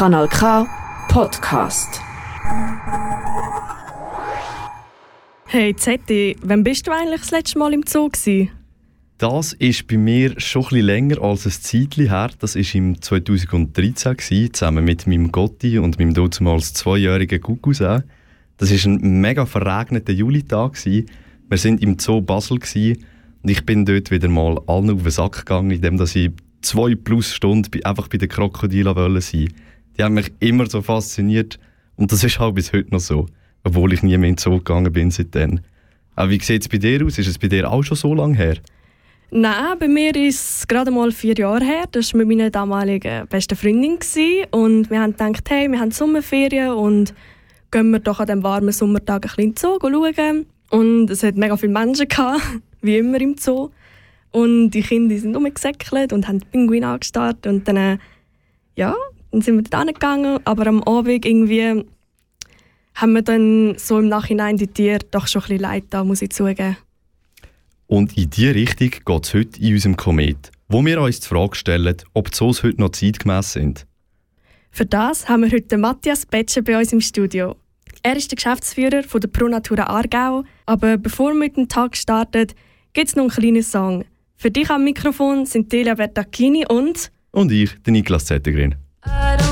Kanal K Podcast. Hey Zetti, wann bist du eigentlich das letzte Mal im Zoo gewesen? Das ist bei mir schon etwas länger als ein Zeitchen her. Das war im 2013, gewesen, zusammen mit meinem Gotti und meinem damals zweijährigen Cousin. Das war ein mega verregneter Julitag. Gewesen. Wir waren im Zoo Basel gewesen, und ich bin dort wieder mal allen auf den Sack gegangen, indem ich zwei plus Stunden einfach bei den Krokodilen sein. Die haben mich immer so fasziniert und das ist halt bis heute noch so, obwohl ich nie mehr in den Zoo gegangen bin seitdem. Aber wie sieht es bei dir aus? Ist es bei dir auch schon so lange her? Nein, bei mir ist es gerade mal vier Jahre her. Das war mit meiner damaligen besten Freundin. Und wir haben gedacht, hey, wir haben Sommerferien und gehen wir doch an diesem warmen Sommertag ein bisschen in den Zoo schauen. Und es hat mega viele Menschen gehabt, wie immer im Zoo. Und die Kinder sind rumgesäckelt und haben die Pinguine angestarrt. Und dann, äh, ja, dann sind wir dort hingegangen. Aber am Abend irgendwie haben wir dann so im Nachhinein die Tiere doch schon ein bisschen leid da, muss ich zugeben. Und in diese Richtung geht es heute in unserem Komet, wo wir uns die Frage stellen, ob die Zoos heute noch zeitgemäß sind. Für das haben wir heute Matthias Betscher bei uns im Studio. Er ist der Geschäftsführer von der Pro Natura Aargau. Aber bevor wir mit dem Tag starten, gibt es noch einen kleinen Song. Für dich am Mikrofon sind Delia Bertacchini und... Und ich, der Niklas Zettergren. I don't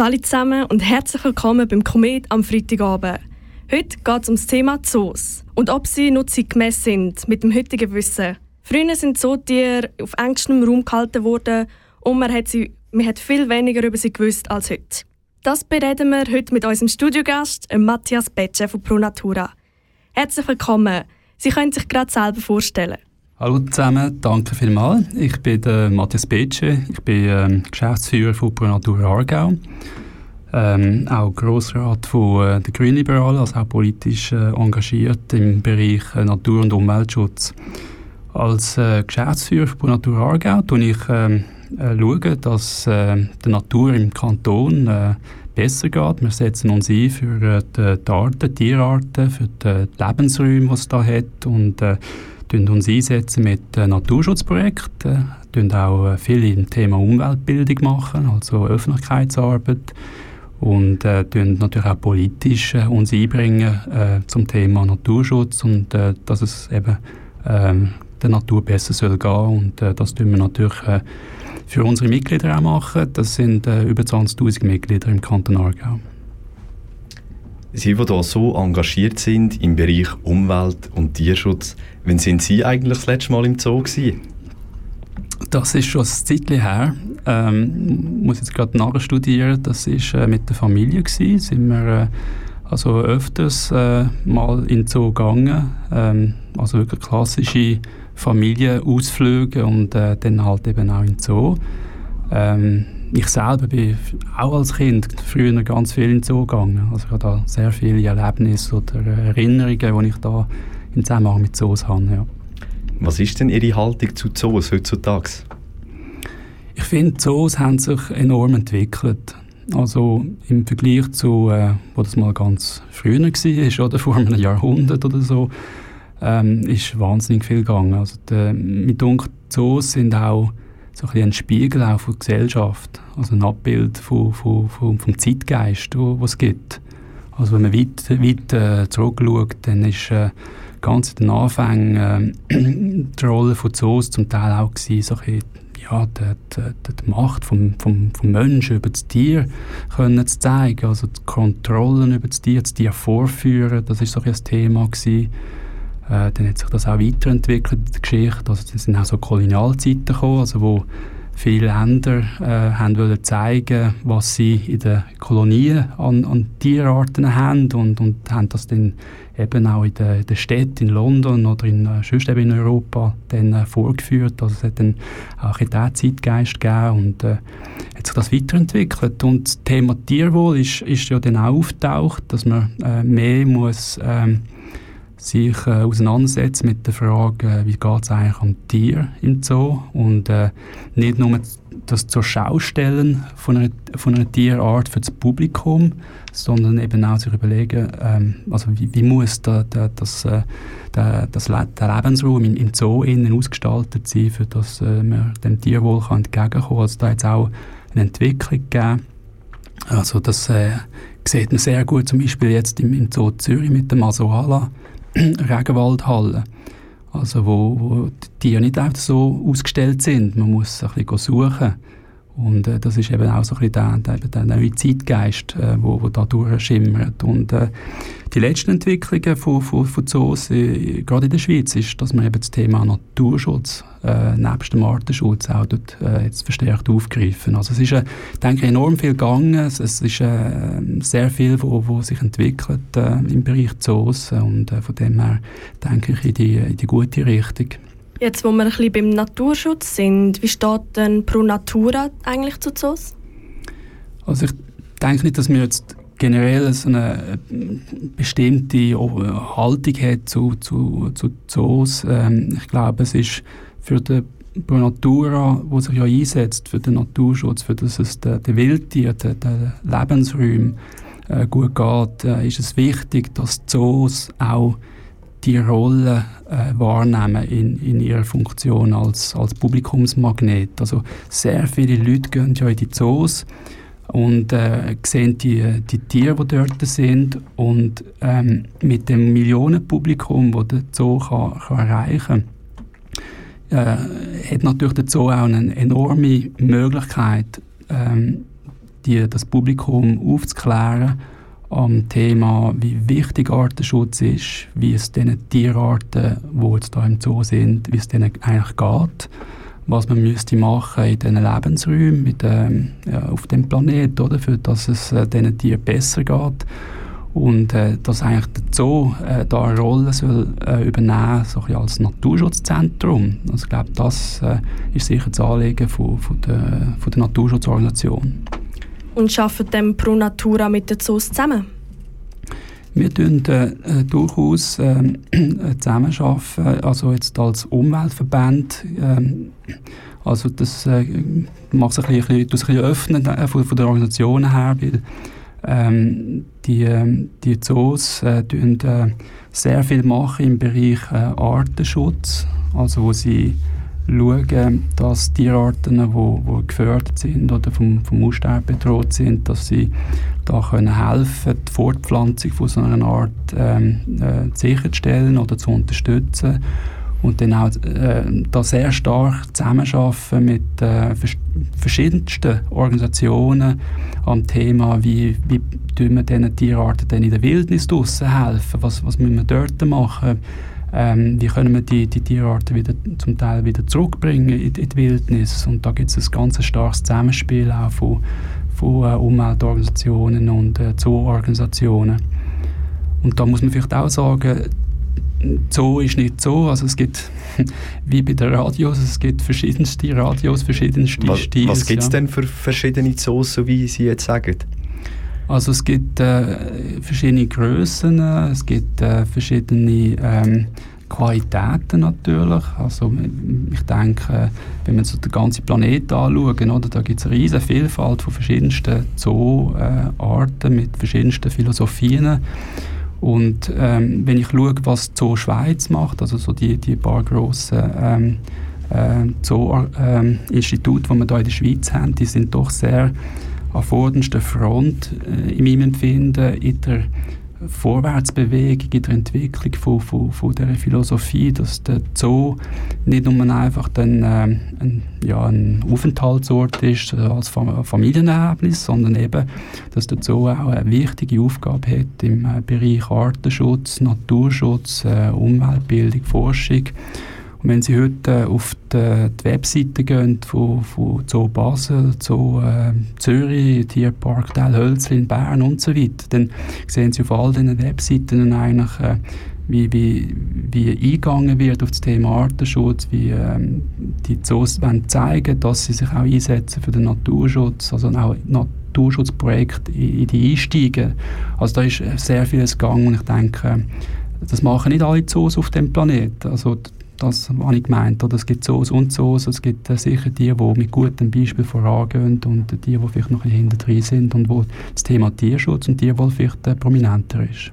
alle zusammen und herzlich willkommen beim Komet am Freitagabend. Heute geht es um das Thema Zoos und ob sie nutzungsgemäß sind mit dem heutigen Wissen. Früher sind Zootiere auf engstem Raum gehalten worden und man hat, sie, man hat viel weniger über sie gewusst als heute. Das bereden wir heute mit unserem Studiogast, Matthias Betsche von ProNatura. Herzlich willkommen. Sie können sich gerade selber vorstellen. Hallo zusammen, danke vielmals. Ich bin der Matthias Betsche, ich bin ähm, Geschäftsführer von ProNatura Aargau, ähm, auch Grossrat von äh, der Green Liberal, also auch politisch äh, engagiert im Bereich äh, Natur- und Umweltschutz. Als äh, Geschäftsführer von ProNatura Aargau schaue ich ähm, äh, schauen, dass äh, der Natur im Kanton äh, besser geht. Wir setzen uns ein für die, die Arten, Tierarten, für die Lebensräume, die es da hat und uns einsetzen mit äh, Naturschutzprojekten, äh, auch äh, viel im Thema Umweltbildung machen, also Öffentlichkeitsarbeit und äh, natürlich auch politisch äh, uns einbringen äh, zum Thema Naturschutz und äh, dass es eben ähm, der Natur besser soll gehen und äh, das tun wir natürlich äh, für unsere Mitglieder auch machen. Das sind äh, über 20'000 Mitglieder im Kanton Aargau. Sie, die hier so engagiert sind im Bereich Umwelt und Tierschutz, wann sind Sie eigentlich das letzte Mal im Zoo gewesen? Das ist schon ein Zeitchen her. Ähm, muss jetzt gerade nachstudieren. Das war äh, mit der Familie. Gewesen. Sind wir äh, also öfters äh, mal in den Zoo gegangen. Ähm, also wirklich klassische Familienausflüge und äh, dann halt eben auch in den Zoo. Ähm, ich selber bin auch als Kind früher ganz viel in Zoo gegangen. Also ich habe da sehr viele Erlebnisse oder Erinnerungen, die ich da im Zusammenhang mit Zoos habe. Ja. Was ist denn Ihre Haltung zu Zoos heutzutage? Ich finde, Zoos haben sich enorm entwickelt. Also im Vergleich zu, äh, wo das mal ganz früher war, oder vor einem Jahrhundert oder so, ähm, ist wahnsinnig viel gegangen. Also die, mit Zoos sind auch so ein, ein Spiegel auch von der Gesellschaft, also ein Abbild von, von, von, vom Zeitgeist, wo es gibt. Also wenn man weit, weit äh, zurückschaut, dann ist äh, ganz in den Anfängen äh, die Rolle von Zoos zum Teil auch gewesen, so ein ja, die, die, die Macht vom, vom, vom Menschen über das Tier können zu zeigen, also die Kontrollen über das Tier, das Tier vorführen, das ist so ein Thema gewesen. Äh, dann hat sich das auch weiterentwickelt der Geschichte, also es sind auch so Kolonialzeiten gekommen, also wo viele Länder äh, haben wollen zeigen, was sie in den Kolonien an, an Tierarten haben und, und haben das dann eben auch in den, den Städten in London oder in, äh, in Europa dann äh, vorgeführt. Also es hat dann auch in diesen Zeitgeist gegeben und äh, hat sich das weiterentwickelt. Und das Thema Tierwohl ist, ist ja dann auch auftaucht, dass man äh, mehr muss ähm, sich äh, auseinandersetzen mit der Frage, äh, wie geht es eigentlich um Tier im Zoo und äh, nicht nur das zur Schaustellen von einer, von einer Tierart für das Publikum, sondern eben auch sich überlegen, ähm, also wie, wie muss da, da, das, äh, da, das, der Lebensraum im, im Zoo innen ausgestaltet sein, für dass äh, man dem Tierwohl kann entgegenkommen kann. Also da es auch eine Entwicklung gegeben. Also das äh, sieht man sehr gut zum Beispiel jetzt im, im Zoo Zürich mit dem Masoala Regenwaldhalle. Also wo, wo die Tiere nicht einfach so ausgestellt sind. Man muss ein bisschen suchen. Und äh, das ist eben auch so ein bisschen der, der, der neue Zeitgeist, äh, wo, wo da durchschimmert. Und äh, die letzten Entwicklungen von, von, von Zoos, äh, gerade in der Schweiz, ist, dass man eben das Thema Naturschutz äh, nebst dem Artenschutz auch dort, äh, jetzt verstärkt aufgreifen. Also es ist, äh, denke ich, enorm viel gegangen. Es, es ist äh, sehr viel, wo, wo sich entwickelt äh, im Bereich Zoos und äh, von dem her denke ich in die, in die gute Richtung. Jetzt, wo wir ein bisschen beim Naturschutz sind, wie steht denn Pro Natura eigentlich zu Zoos? Also ich denke nicht, dass wir jetzt generell so eine bestimmte Haltung hat zu, zu, zu Zoos. Ähm, ich glaube, es ist für die Pro Natura, wo sich ja einsetzt für den Naturschutz, für das es den, den Wildtier, den, den Lebensräumen äh, gut geht, äh, ist es wichtig, dass Zoos auch die Rolle äh, wahrnehmen in, in ihrer Funktion als, als Publikumsmagnet. Also sehr viele Leute gehen ja in die Zoos und äh, sehen die, die Tiere, die dort sind und ähm, mit dem Millionenpublikum, das der Zoo kann, kann erreichen kann, äh, hat natürlich der Zoo auch eine enorme Möglichkeit, ähm, die, das Publikum aufzuklären am Thema, wie wichtig Artenschutz ist, wie es den Tierarten, die jetzt hier im Zoo sind, wie es denen eigentlich geht, was man müsste machen in diesen Lebensräumen mit, ähm, ja, auf dem Planeten, oder, für dass es äh, diesen Tieren besser geht und äh, dass eigentlich der Zoo äh, da eine Rolle soll, äh, übernehmen so als Naturschutzzentrum. Also ich glaube, das äh, ist sicher das Anliegen von, von, der, von der Naturschutzorganisation. Und arbeitet dann Pro Natura mit den Zoos zusammen? Wir tun äh, durchaus äh, zusammenarbeiten, also jetzt als Umweltverband. Äh, also das äh, macht es ein bisschen, ein bisschen öffnen äh, von, von der Organisation her, weil ähm, die, ähm, die Zoos äh, tun, äh, sehr viel machen im Bereich äh, Artenschutz, also wo sie schauen, dass Tierarten, die wo gefördert sind oder vom, vom Aussterben bedroht sind, dass sie da können helfen die Fortpflanzung von so einer Art ähm, äh, sicherzustellen oder zu unterstützen. Und dann auch äh, da sehr stark zusammenarbeiten mit äh, verschiedensten Organisationen am Thema, wie, wie tun wir diesen Tierarten denn in der Wildnis draussen helfen, was, was müssen wir dort machen, ähm, wie können wir die, die Tierarten wieder, zum Teil wieder zurückbringen in, in die Wildnis und da gibt es ein ganz starkes Zusammenspiel auch von, von äh, Umweltorganisationen und äh, Zooorganisationen. Und da muss man vielleicht auch sagen, so ist nicht so. Also es gibt, wie bei den Radios, es gibt verschiedenste Radios, verschiedenste was. Was gibt es ja. denn für verschiedene Zoos, so wie Sie jetzt sagen? Also es gibt äh, verschiedene Größen, es gibt äh, verschiedene ähm, Qualitäten natürlich. Also ich denke, wenn wir so den ganzen Planeten anschauen, oder, da gibt es eine riesige Vielfalt von verschiedensten Zooarten mit verschiedensten Philosophien. Und ähm, wenn ich schaue, was Zoo Schweiz macht, also so die, die paar grossen ähm, äh, Zoo-Institute, ähm, die wir hier in der Schweiz haben, die sind doch sehr an vorderster Front äh, in meinem Empfinden in der Vorwärtsbewegung, in der Entwicklung von, von, von dieser Philosophie, dass der Zoo nicht nur einfach ein, äh, ein, ja, ein Aufenthaltsort ist äh, als Familienerlebnis, sondern eben, dass der Zoo auch eine wichtige Aufgabe hat im äh, Bereich Artenschutz, Naturschutz, äh, Umweltbildung, Forschung und wenn Sie heute äh, auf die, die Webseite gehen von, von Zoo Basel, Zoo äh, Zürich, Tierpark Telhölzli in Bern und so weiter, dann sehen Sie auf all diesen Webseiten eigentlich, äh, wie, wie, wie eingegangen wird auf das Thema Artenschutz, wie ähm, die Zoos zeigen, dass sie sich auch einsetzen für den Naturschutz, also auch Naturschutzprojekte in, in die einsteigen. Also da ist sehr vieles gegangen und ich denke, das machen nicht alle Zoos auf dem Planeten. Also das habe ich gemeint. Oder es gibt so und so. Es gibt äh, sicher die, die mit gutem Beispiel vorangehen und die, die vielleicht noch ein bisschen sind und wo das Thema Tierschutz und Tierwohl vielleicht äh, prominenter ist.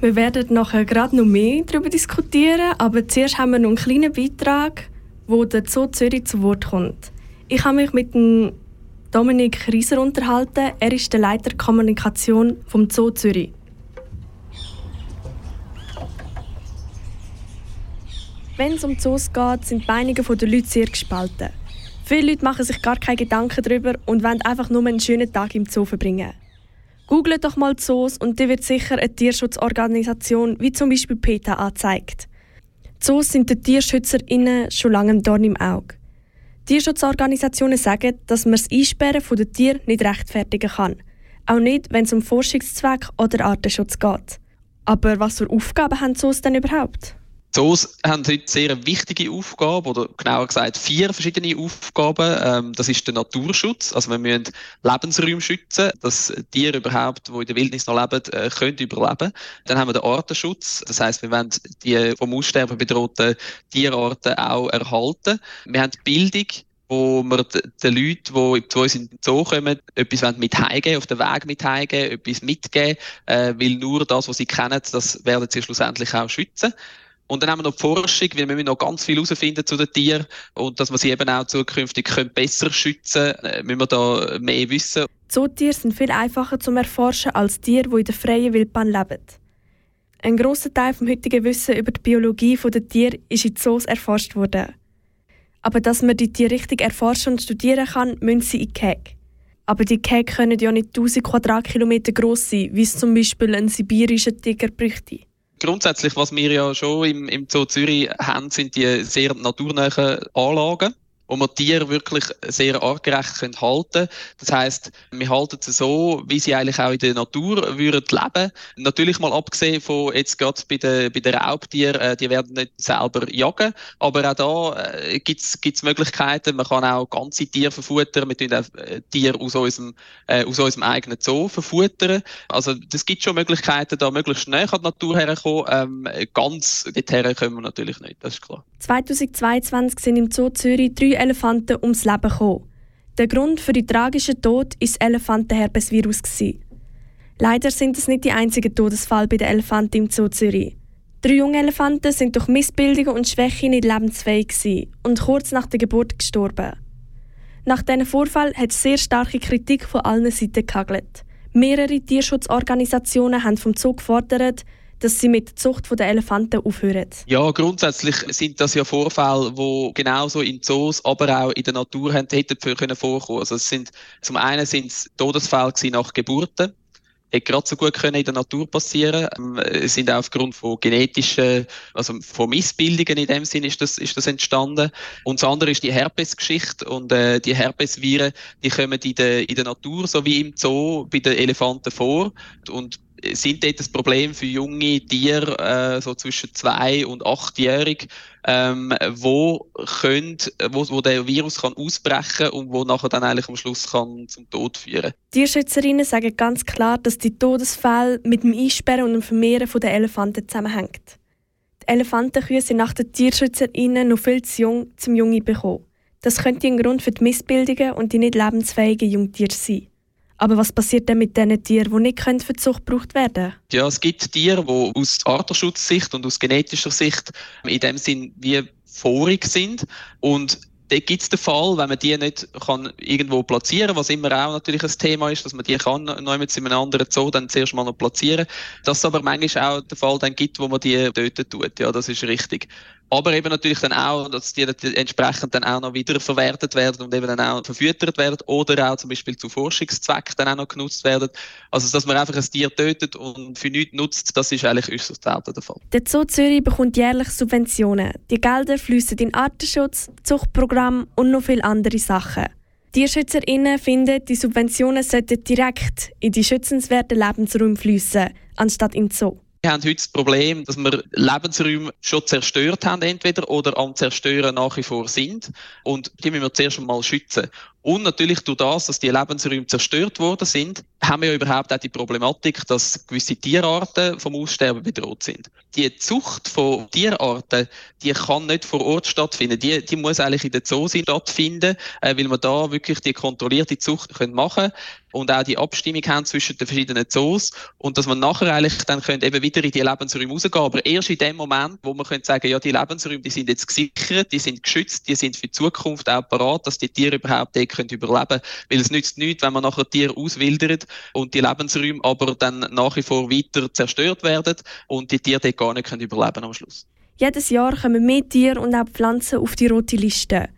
Wir werden nachher gerade noch mehr darüber diskutieren, aber zuerst haben wir noch einen kleinen Beitrag, wo der Zoo Zürich zu Wort kommt. Ich habe mich mit Dominik Rieser unterhalten. Er ist der Leiter Kommunikation vom Zoo Zürich. Wenn es um Zoos geht, sind die Meinungen der Leute sehr gespalten. Viele Leute machen sich gar keine Gedanken darüber und wollen einfach nur einen schönen Tag im Zoo verbringen. Googelt doch mal Zoos und dir wird sicher eine Tierschutzorganisation wie zum Beispiel PETA angezeigt. Zoos sind den TierschützerInnen schon lange im Dorn im Auge. Tierschutzorganisationen sagen, dass man das Einsperren der Tiere nicht rechtfertigen kann. Auch nicht, wenn es um Forschungszweck oder Artenschutz geht. Aber was für Aufgaben haben Zoos denn überhaupt? Zoos haben heute sehr wichtige Aufgabe, oder genauer gesagt vier verschiedene Aufgaben. Ähm, das ist der Naturschutz. Also wir müssen Lebensräume schützen, dass Tiere überhaupt, die in der Wildnis noch leben, äh, können überleben. Dann haben wir den Artenschutz. Das heißt, wir wollen die vom Aussterben bedrohten Tierarten auch erhalten. Wir haben die Bildung wo wir den Leuten, die zu uns in den Zoo kommen, etwas mit heimgeben, auf den Weg mit heimgeben, etwas mitgeben, äh, weil nur das, was sie kennen, das werden sie schlussendlich auch schützen. Und dann haben wir noch die Forschung, weil wir noch ganz viel herausfinden zu den Tieren und dass wir sie eben auch zukünftig können besser schützen können, müssen wir da mehr wissen. Zootiere sind viel einfacher zu erforschen als Tiere, die in der freien Wildbahn leben. Ein grosser Teil vom heutigen Wissen über die Biologie der Tiere ist in Zoos erforscht worden. Aber dass man die Tiere richtig erforschen und studieren kann, müssen sie in Käge. Aber die Käge können ja nicht 1000 Quadratkilometer groß sein, wie es zum Beispiel ein sibirischer Tiger bräuchte. Grundsätzlich, was wir ja schon im, im Zoo Zürich haben, sind die sehr naturnahen Anlagen wo wir Tiere wirklich sehr artgerecht können halten Das heißt, wir halten sie so, wie sie eigentlich auch in der Natur würden leben. Natürlich mal abgesehen von jetzt gerade bei den, bei den Raubtieren, äh, die werden nicht selber jagen, aber auch da äh, gibt's gibt's Möglichkeiten. Man kann auch ganze Tiere verfuttern. Wir tun auch äh, Tiere aus unserem, äh, aus unserem eigenen Zoo verfuttern. Also das gibt schon Möglichkeiten, da möglichst näher an die Natur herzukommen. Ähm, ganz dorthin können wir natürlich nicht, das ist klar. 2022 sind im Zoo Zürich drei Elefanten ums Leben gekommen. Der Grund für den tragischen Tod das Elefantenherpesvirus. Leider sind es nicht die einzigen Todesfälle bei den Elefanten im Zoo Zürich. Drei junge Elefanten sind durch Missbildungen und Schwäche nicht lebensfähig und kurz nach der Geburt gestorben. Nach diesem Vorfall hat es sehr starke Kritik von allen Seiten gehagelt. Mehrere Tierschutzorganisationen haben vom Zoo gefordert, dass sie mit der Zucht der Elefanten aufhören? Ja, grundsätzlich sind das ja Vorfälle, die genauso in Zoos, aber auch in der Natur hätten können vorkommen. Also es sind, zum einen sind es Todesfälle nach Geburten hätte gerade so gut können in der Natur passieren ähm, Es sind auch aufgrund von genetischen, also von Missbildungen in dem Sinn ist das, ist das entstanden. Und das andere ist die Herpesgeschichte und äh, die Herpesviren, die kommen in der, in der Natur, so wie im Zoo, bei den Elefanten vor und sind dort das Problem für junge Tiere, äh, so zwischen zwei und achtjährig, ähm, wo, könnt, wo, wo der Virus kann ausbrechen und wo nachher dann eigentlich am Schluss kann zum Tod führen. Tierschützerinnen sagen ganz klar, dass die Todesfälle mit dem Einsperren und dem Vermehren der Elefanten zusammenhängen. Die Elefantenkühe sind nach den Tierschützerinnen noch viel zu jung zum Junge bekommen. Das könnte ein Grund für die Missbildungen und die nicht lebensfähigen Jungtiere sein. Aber was passiert denn mit diesen Tieren, die nicht für die Zucht gebraucht werden können? Ja, es gibt Tiere, die aus Artenschutzsicht und aus genetischer Sicht in dem Sinn wie vorig sind. Und da gibt es den Fall, wenn man die nicht kann irgendwo platzieren was immer auch natürlich ein Thema ist, dass man die kann noch mit in einem anderen Zoo dann zuerst mal noch platzieren. Dass es aber manchmal auch den Fall dann gibt, wo man die töten tut. Ja, das ist richtig. Aber eben natürlich dann auch, dass die entsprechend dann auch noch wieder verwertet werden und eben dann auch verfüttert werden oder auch zum Beispiel zu Forschungszwecken dann auch noch genutzt werden. Also, dass man einfach ein Tier tötet und für nichts nutzt, das ist eigentlich äußerst selten der Fall. Der Zoo Zürich bekommt jährlich Subventionen. Die Gelder fließen in Artenschutz, Zuchtprogramm und noch viele andere Sachen. TierschützerInnen finden, die Subventionen sollten direkt in die schützenswerten Lebensräume fließen, anstatt in den Zoo. Wir haben heute das Problem, dass wir Lebensräume schon zerstört haben, entweder oder am Zerstören nach wie vor sind. Und die müssen wir zuerst einmal schützen. Und natürlich durch das, dass die Lebensräume zerstört worden sind, haben wir ja überhaupt auch die Problematik, dass gewisse Tierarten vom Aussterben bedroht sind. Die Zucht von Tierarten, die kann nicht vor Ort stattfinden. Die, die muss eigentlich in den Zoos stattfinden, äh, weil man da wirklich die kontrollierte Zucht können machen und auch die Abstimmung haben zwischen den verschiedenen Zoos und dass man nachher eigentlich dann können eben wieder in die Lebensräume rausgehen. Aber erst in dem Moment, wo man könnte sagen, ja, die Lebensräume, die sind jetzt gesichert, die sind geschützt, die sind für die Zukunft auch parat, dass die Tiere überhaupt können überleben Weil es nützt nichts, wenn man nachher Tiere auswildert und die Lebensräume aber dann nach wie vor weiter zerstört werden und die Tiere dort gar nicht können überleben am Schluss. Jedes Jahr kommen mehr Tiere und auch Pflanzen auf die rote Liste.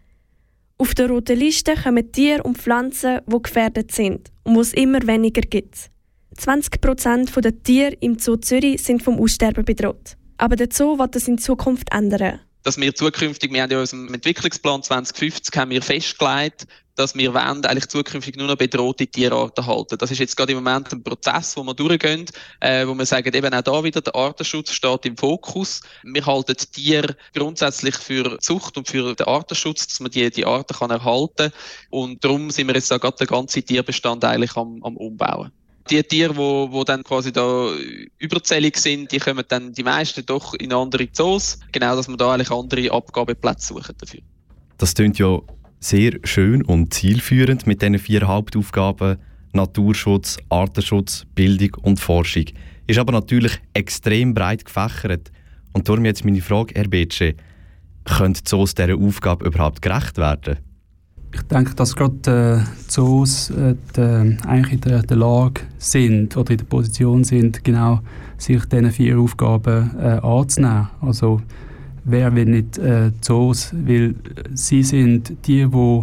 Auf der roten Liste kommen Tiere und Pflanzen, die gefährdet sind und wo es immer weniger gibt. 20 Prozent der Tiere im Zoo Zürich sind vom Aussterben bedroht. Aber der Zoo wird das in Zukunft ändern dass wir zukünftig, wir haben ja in unserem Entwicklungsplan 2050 haben wir festgelegt, dass wir wollen, eigentlich zukünftig nur noch bedrohte Tierarten halten. Das ist jetzt gerade im Moment ein Prozess, wo wir durchgehen, äh, wo wir sagen, eben auch da wieder, der Artenschutz steht im Fokus. Wir halten Tiere grundsätzlich für Zucht und für den Artenschutz, dass man die, die Arten kann erhalten Und darum sind wir jetzt da gerade den ganzen Tierbestand eigentlich am, am Umbauen die Tiere, wo, wo dann quasi da überzählig sind, die kommen dann die meisten doch in andere Zoos. Genau, dass man da eigentlich andere Abgabeplätze suchen dafür. Das klingt ja sehr schön und zielführend mit diesen vier Hauptaufgaben Naturschutz, Artenschutz, Bildung und Forschung. Ist aber natürlich extrem breit gefächert. Und darum jetzt meine Frage, Herr Betsche, könnte Zoos dieser Aufgabe überhaupt gerecht werden? Ich denke, dass gerade äh, Zoos äh, de, eigentlich in der, der, Lage sind oder in der Position sind, genau sich diesen vier Aufgaben äh, anzunehmen. Also wer will nicht äh, Zoos, weil sie sind die, die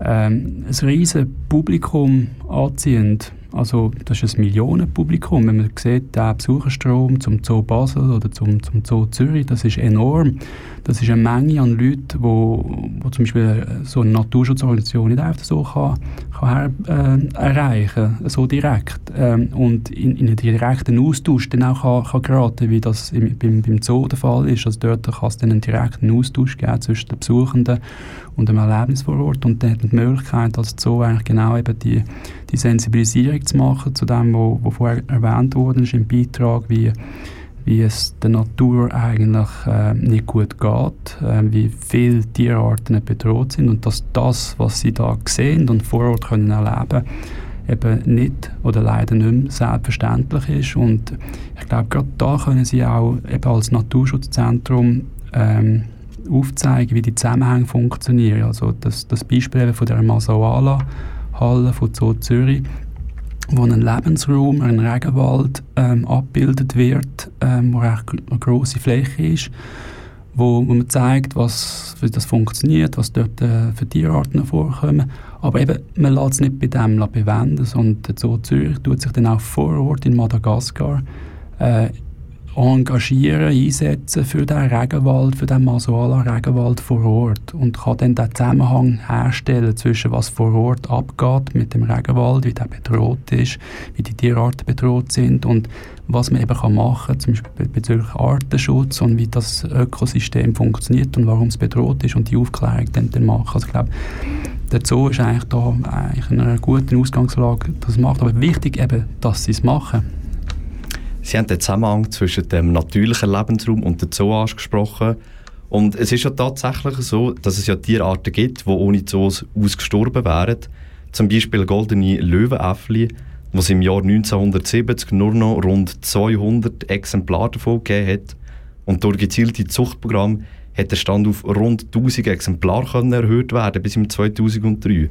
ähm, ein riesiges Publikum anziehen. Also das ist ein Millionenpublikum. Wenn man sieht, der Besucherstrom zum Zoo Basel oder zum, zum Zoo Zürich, das ist enorm. Das ist eine Menge an Leuten, wo, wo zum Beispiel so eine Naturschutzorganisation nicht einfach so kann, kann her, äh, erreichen so direkt. Ähm, und in, in einen direkten Austausch dann auch kann, kann geraten, wie das im, beim, beim Zoo der Fall ist. Also dort kann es dann einen direkten Austausch geben zwischen den Besuchenden und dem Erlebnis vor Ort. Und dann hat man die Möglichkeit, als Zoo eigentlich genau eben die, die Sensibilisierung zu machen zu dem, was vorher erwähnt wurde im Beitrag, wie wie es der Natur eigentlich äh, nicht gut geht, äh, wie viele Tierarten bedroht sind und dass das, was sie da sehen und vor Ort können erleben eben nicht oder leider nicht mehr selbstverständlich ist. Und ich glaube, gerade da können sie auch eben als Naturschutzzentrum ähm, aufzeigen, wie die Zusammenhänge funktionieren. Also das, das Beispiel von der Masawala-Halle von Zoo Zürich, wo ein Lebensraum, ein Regenwald ähm, abgebildet wird, ähm, wo eine große Fläche ist, wo, wo man zeigt, was, wie das funktioniert, was dort äh, für Tierarten vorkommen. Aber eben, man lässt es nicht bei dem bewenden, sondern der Zoo Zürich tut sich dann auch vor Ort in Madagaskar äh, engagieren, einsetzen für den Regenwald, für den Masuala-Regenwald vor Ort und kann dann den Zusammenhang herstellen zwischen was vor Ort abgeht mit dem Regenwald, wie der bedroht ist, wie die Tierarten bedroht sind und was man eben machen kann, zum Beispiel bezüglich Artenschutz und wie das Ökosystem funktioniert und warum es bedroht ist und die Aufklärung dann, dann machen. Also ich glaube, der Zoo ist eigentlich da eigentlich in einer guten Ausgangslage, das macht. Aber wichtig eben, dass sie es machen. Sie haben den Zusammenhang zwischen dem natürlichen Lebensraum und dem Zoo angesprochen. Und es ist ja tatsächlich so, dass es ja Tierarten gibt, die ohne Zoos ausgestorben wären. Zum Beispiel goldene Löwenäffli, es im Jahr 1970 nur noch rund 200 Exemplare davon gegeben hat. Und durch gezielte Zuchtprogramme hat der Stand auf rund 1000 Exemplare erhöht werden bis im 2003.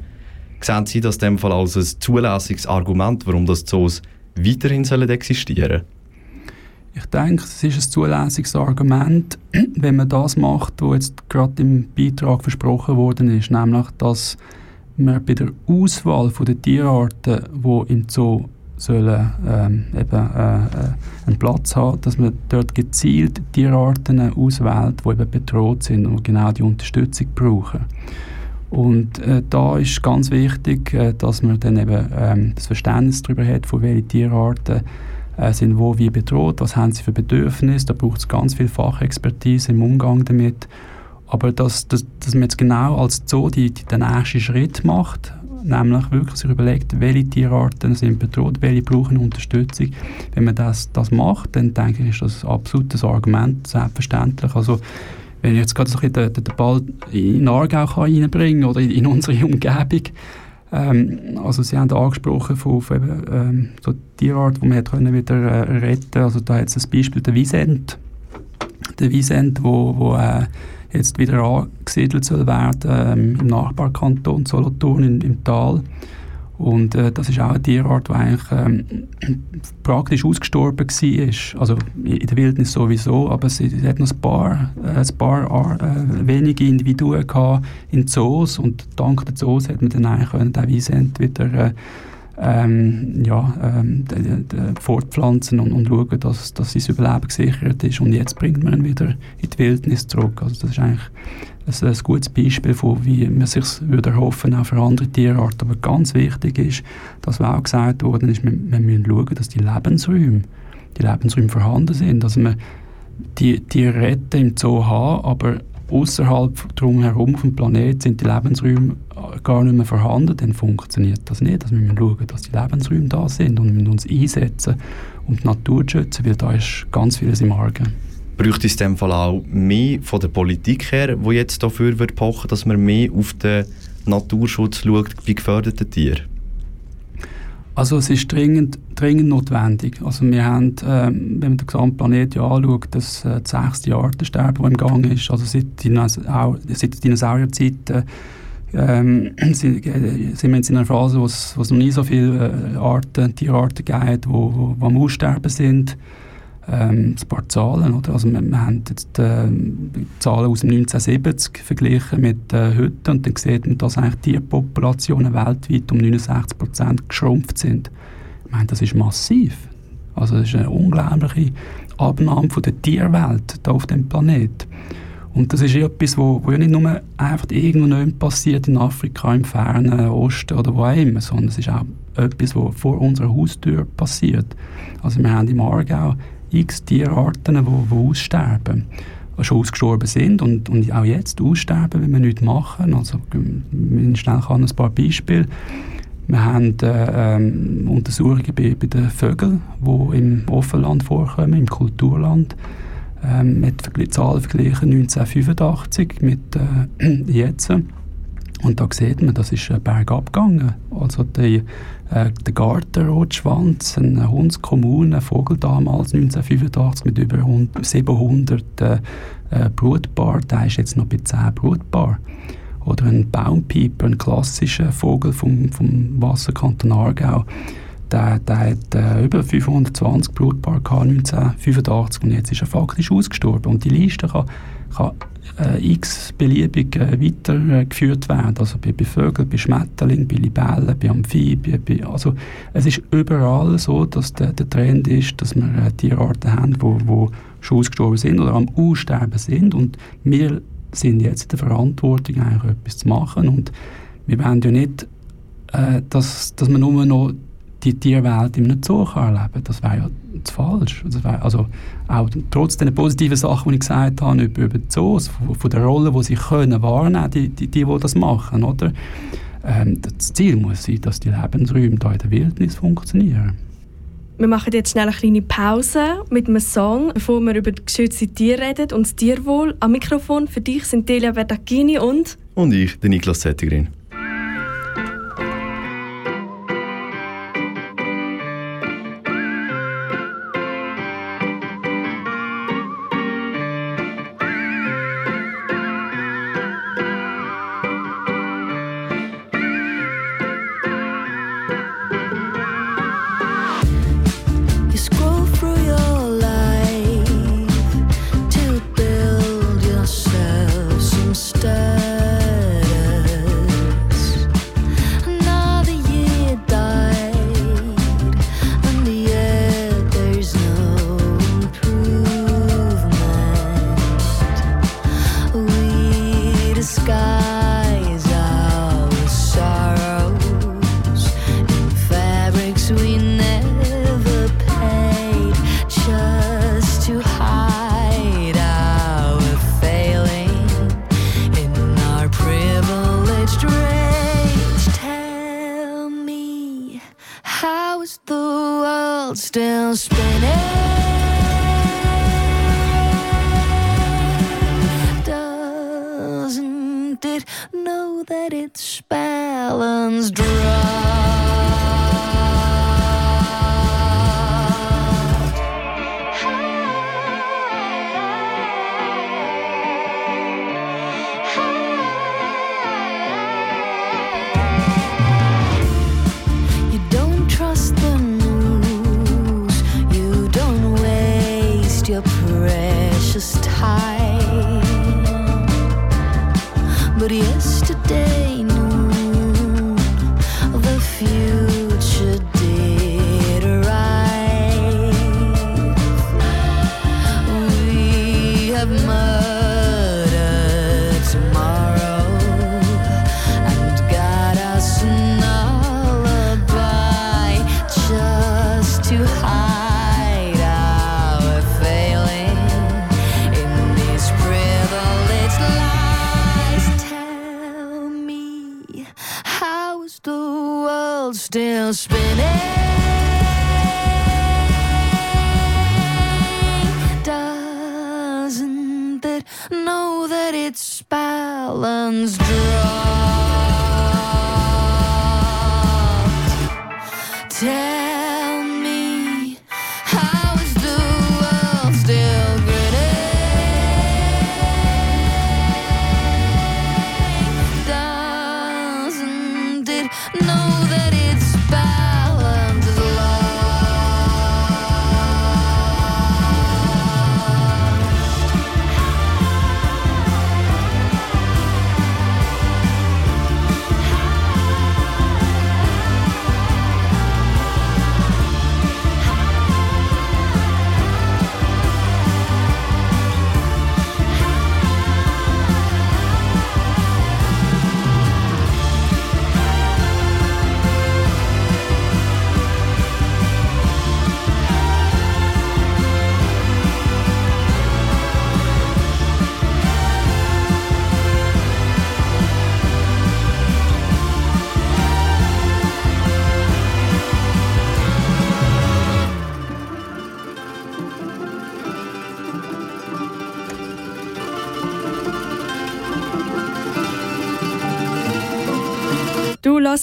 Sehen Sie das in dem Fall als ein zulässiges Argument, warum das Zoos weiterhin existieren sollen? Ich denke, es ist ein zulässiges Argument, wenn man das macht, was jetzt gerade im Beitrag versprochen worden ist, nämlich, dass man bei der Auswahl der Tierarten, die im Zoo sollen ähm, eben äh, äh, einen Platz haben, dass man dort gezielt Tierarten auswählt, die eben bedroht sind und genau die Unterstützung brauchen. Und äh, da ist ganz wichtig, äh, dass man dann eben ähm, das Verständnis darüber hat, von welchen Tierarten äh, sind wo wie bedroht, was haben sie für Bedürfnisse, da braucht es ganz viel Fachexpertise im Umgang damit. Aber dass, dass, dass man jetzt genau als Zoo die, die, den nächsten Schritt macht, nämlich wirklich sich überlegt, welche Tierarten sind bedroht, welche brauchen Unterstützung. Wenn man das, das macht, dann denke ich, ist das ein absolutes Argument, selbstverständlich. Also wenn ich jetzt gerade so ein bisschen den, den Ball in Aargau reinbringen kann oder in unsere Umgebung, ähm, also Sie haben angesprochen von, von eben, ähm, so Tierart, die man können wieder äh, retten Also da jetzt das Beispiel der Wiesent. Der Wiesent, wo, wo äh, jetzt wieder angesiedelt soll werden ähm, im Nachbarkanton Solothurn im, im Tal. Und äh, das ist auch eine Tierart, die eigentlich ähm, praktisch ausgestorben war. Also in der Wildnis sowieso, aber es, es hat noch ein paar, äh, ein paar äh, wenige Individuen gehabt in Zoos und dank der Zoos hat man dann eigentlich können, den Wiesent wieder äh, ähm, ja, ähm, fortpflanzen und, und schauen, dass, dass sein Überleben gesichert ist. Und jetzt bringt man ihn wieder in die Wildnis zurück. Also das ist eigentlich ein, ein gutes Beispiel von, wie man sich würde auch für andere Tierarten. Aber ganz wichtig ist, dass auch gesagt worden ist, wir, wir müssen schauen, dass die Lebensräume, die Lebensräume vorhanden sind. Also wir die, die retten im Zoo haben, aber außerhalb drumherum auf dem Planeten sind die Lebensräume gar nicht mehr vorhanden, dann funktioniert das nicht. Also wir müssen schauen, dass die Lebensräume da sind und wir müssen uns einsetzen, um die Natur zu schützen, weil da ist ganz vieles im Argen. Braucht es in dem Fall auch mehr von der Politik her, die jetzt dafür wird pochen, dass man mehr auf den Naturschutz schaut bei gefährdeten Tieren? Also es ist dringend, dringend notwendig. Also wir haben, ähm, wenn man den gesamten Planeten anschaut, das, äh, das sechste Artensterben, das im Gang ist. Also seit, Dinosaur seit Dinosaurierzeiten ähm, sind, äh, sind wir jetzt in einer Phase, wo es noch nie so viele äh, Arten, Tierarten gibt, die am Aussterben sind ähm, ein paar Zahlen. Oder? Also wir, wir haben jetzt äh, Zahlen aus dem 1970 verglichen mit äh, heute und dann sieht man, dass eigentlich Tierpopulationen weltweit um 69 Prozent geschrumpft sind. Ich meine, das ist massiv. Also das ist eine unglaubliche Abnahme von der Tierwelt hier auf dem Planet. Und das ist etwas, wo, wo ja nicht nur einfach irgendwo passiert in Afrika, im fernen Osten oder wo auch immer, sondern es ist auch etwas, was vor unserer Haustür passiert. Also wir haben im Aargau x Tierarten, die, die aussterben schon ausgestorben sind und, und auch jetzt aussterben, wenn wir nichts machen. Also, wir schnell kann ein paar Beispiele. Wir haben äh, ähm, Untersuchungen bei, bei den Vögeln, die im Offenland vorkommen, im Kulturland. Ähm, mit Zahlen verglichen 1985 mit äh, jetzt. Und da sieht man, das ist bergab gegangen. Also die, äh, der Gartenrotschwanz, eine Hundskommune, ein Vogel damals, 1985, mit über 700 äh, Brutpaar, der ist jetzt noch bei 10 Brutpaar. Oder ein Baumpieper, ein klassischer Vogel vom, vom Wasserkanton Aargau, der, der hat äh, über 520 Brutpaare 1985 und jetzt ist er faktisch ausgestorben. Und die Liste kann, kann äh, x beliebig äh, weitergeführt werden. Also bei, bei Vögeln, bei Schmetterlingen, bei Libellen, bei Amphibien. Bei, also es ist überall so, dass der, der Trend ist, dass wir äh, Tierarten haben, die wo, wo schon ausgestorben sind oder am Aussterben sind. Und wir sind jetzt in der Verantwortung, eigentlich etwas zu machen. Und wir wollen ja nicht, äh, dass, dass man nur noch die Tierwelt in einem Zoo kann erleben Das wäre ja zu falsch. Das wär, also auch trotz den positiven Sachen, die ich gesagt habe über, über die Zoos, von, von der Rolle, die sie können wahrnehmen, die, die, die, die das machen, oder? Ähm, das Ziel muss sein, dass die Lebensräume da in der Wildnis funktionieren. Wir machen jetzt schnell eine kleine Pause mit einem Song, bevor wir über geschützte Tiere reden und das Tierwohl. Am Mikrofon für dich sind Delia Verdacchini und... Und ich, der Niklas Zettigrin. How is the world still spinning? Doesn't it know that its balance drops?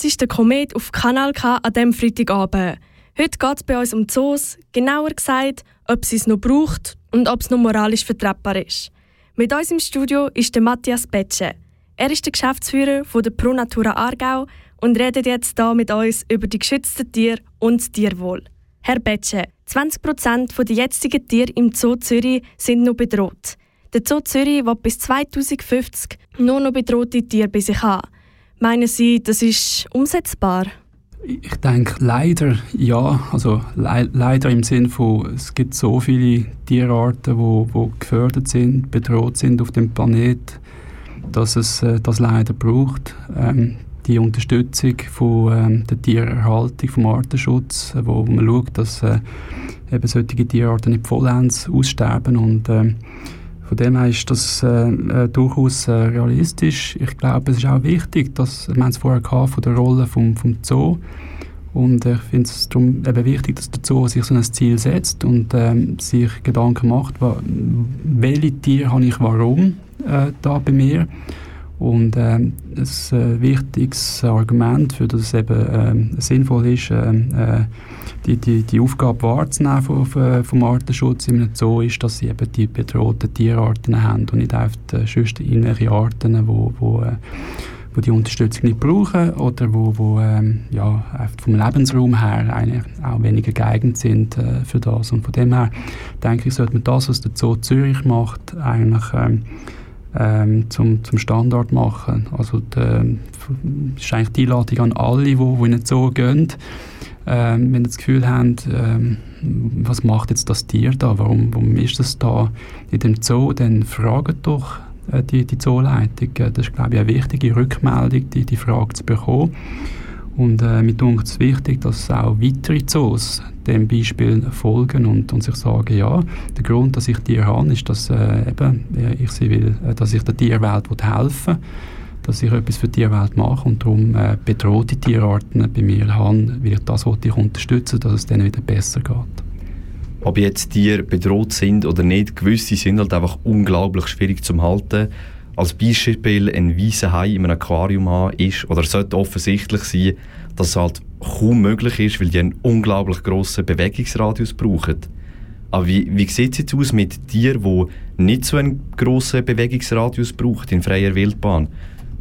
Hörst den Komet auf Kanal K an diesem Freitagabend. Heute geht es bei uns um Zoos, genauer gesagt, ob sie es noch braucht und ob es noch moralisch vertretbar ist. Mit uns im Studio ist der Matthias Betsche. Er ist der Geschäftsführer von der Pro Natura Aargau und redet jetzt hier mit uns über die geschützten Tiere und das Tierwohl. Herr Betsche, 20 Prozent der jetzigen Tiere im Zoo Zürich sind noch bedroht. Der Zoo Zürich will bis 2050 nur noch bedrohte Tiere bei sich haben. Meinen Sie, das ist umsetzbar? Ich denke leider ja, also le leider im Sinne von, es gibt so viele Tierarten, wo, wo gefördert sind, bedroht sind auf dem Planet, dass es äh, das leider braucht. Ähm, die Unterstützung von ähm, der Tiererhaltung, vom Artenschutz, äh, wo, wo man schaut, dass äh, eben solche Tierarten nicht vollends aussterben und äh, von dem her ist das äh, äh, durchaus äh, realistisch. Ich glaube, es ist auch wichtig, dass, wir es vorher gehabt, von der Rolle vom, vom Zoo und ich finde es darum eben wichtig, dass der Zoo sich so ein Ziel setzt und ähm, sich Gedanken macht, welche Tiere habe ich warum äh, da bei mir und äh, ein äh, wichtiges Argument, für das es eben äh, sinnvoll ist, äh, äh, die, die, die Aufgabe wahrzunehmen vom, vom Artenschutz einem Zoo, ist, dass sie eben die bedrohten Tierarten haben und nicht einfach äh, sonst irgendwelche Arten, wo, wo, äh, wo die Unterstützung nicht brauchen oder wo, wo ähm, ja, vom Lebensraum her eigentlich auch weniger geeignet sind äh, für das. Und von dem her denke ich, sollte man das, was der Zoo Zürich macht, eigentlich ähm, ähm, zum, zum Standard machen. Also die, das ist eigentlich die Einladung an alle, die, die in den Zoo gehen. Ähm, wenn sie das Gefühl haben, ähm, was macht jetzt das Tier da, warum, warum ist das da in dem Zoo, dann fragen doch äh, die, die Zooleitung. Äh, das ist, glaube ich, eine wichtige Rückmeldung, die, die Frage zu bekommen. Und äh, mir denkt es wichtig, dass auch weitere Zoos dem Beispiel folgen und, und sich sagen, ja, der Grund, dass ich Tiere habe, ist, dass äh, eben, ich sie will, äh, dass ich der Tierwelt helfen will, dass ich etwas für die Tierwelt mache und darum äh, bedrohte Tierarten bei mir habe, weil ich das ich unterstützen dass es denen wieder besser geht. Ob jetzt Tiere bedroht sind oder nicht, gewisse sind halt einfach unglaublich schwierig zu halten als Beispiel ein weißer Hai in einem Aquarium haben ist oder sollte offensichtlich sein, dass es halt kaum möglich ist, weil die einen unglaublich grossen Bewegungsradius brauchen. Aber wie, wie sieht es jetzt aus mit Tieren, die nicht so einen grossen Bewegungsradius brauchen in freier Wildbahn?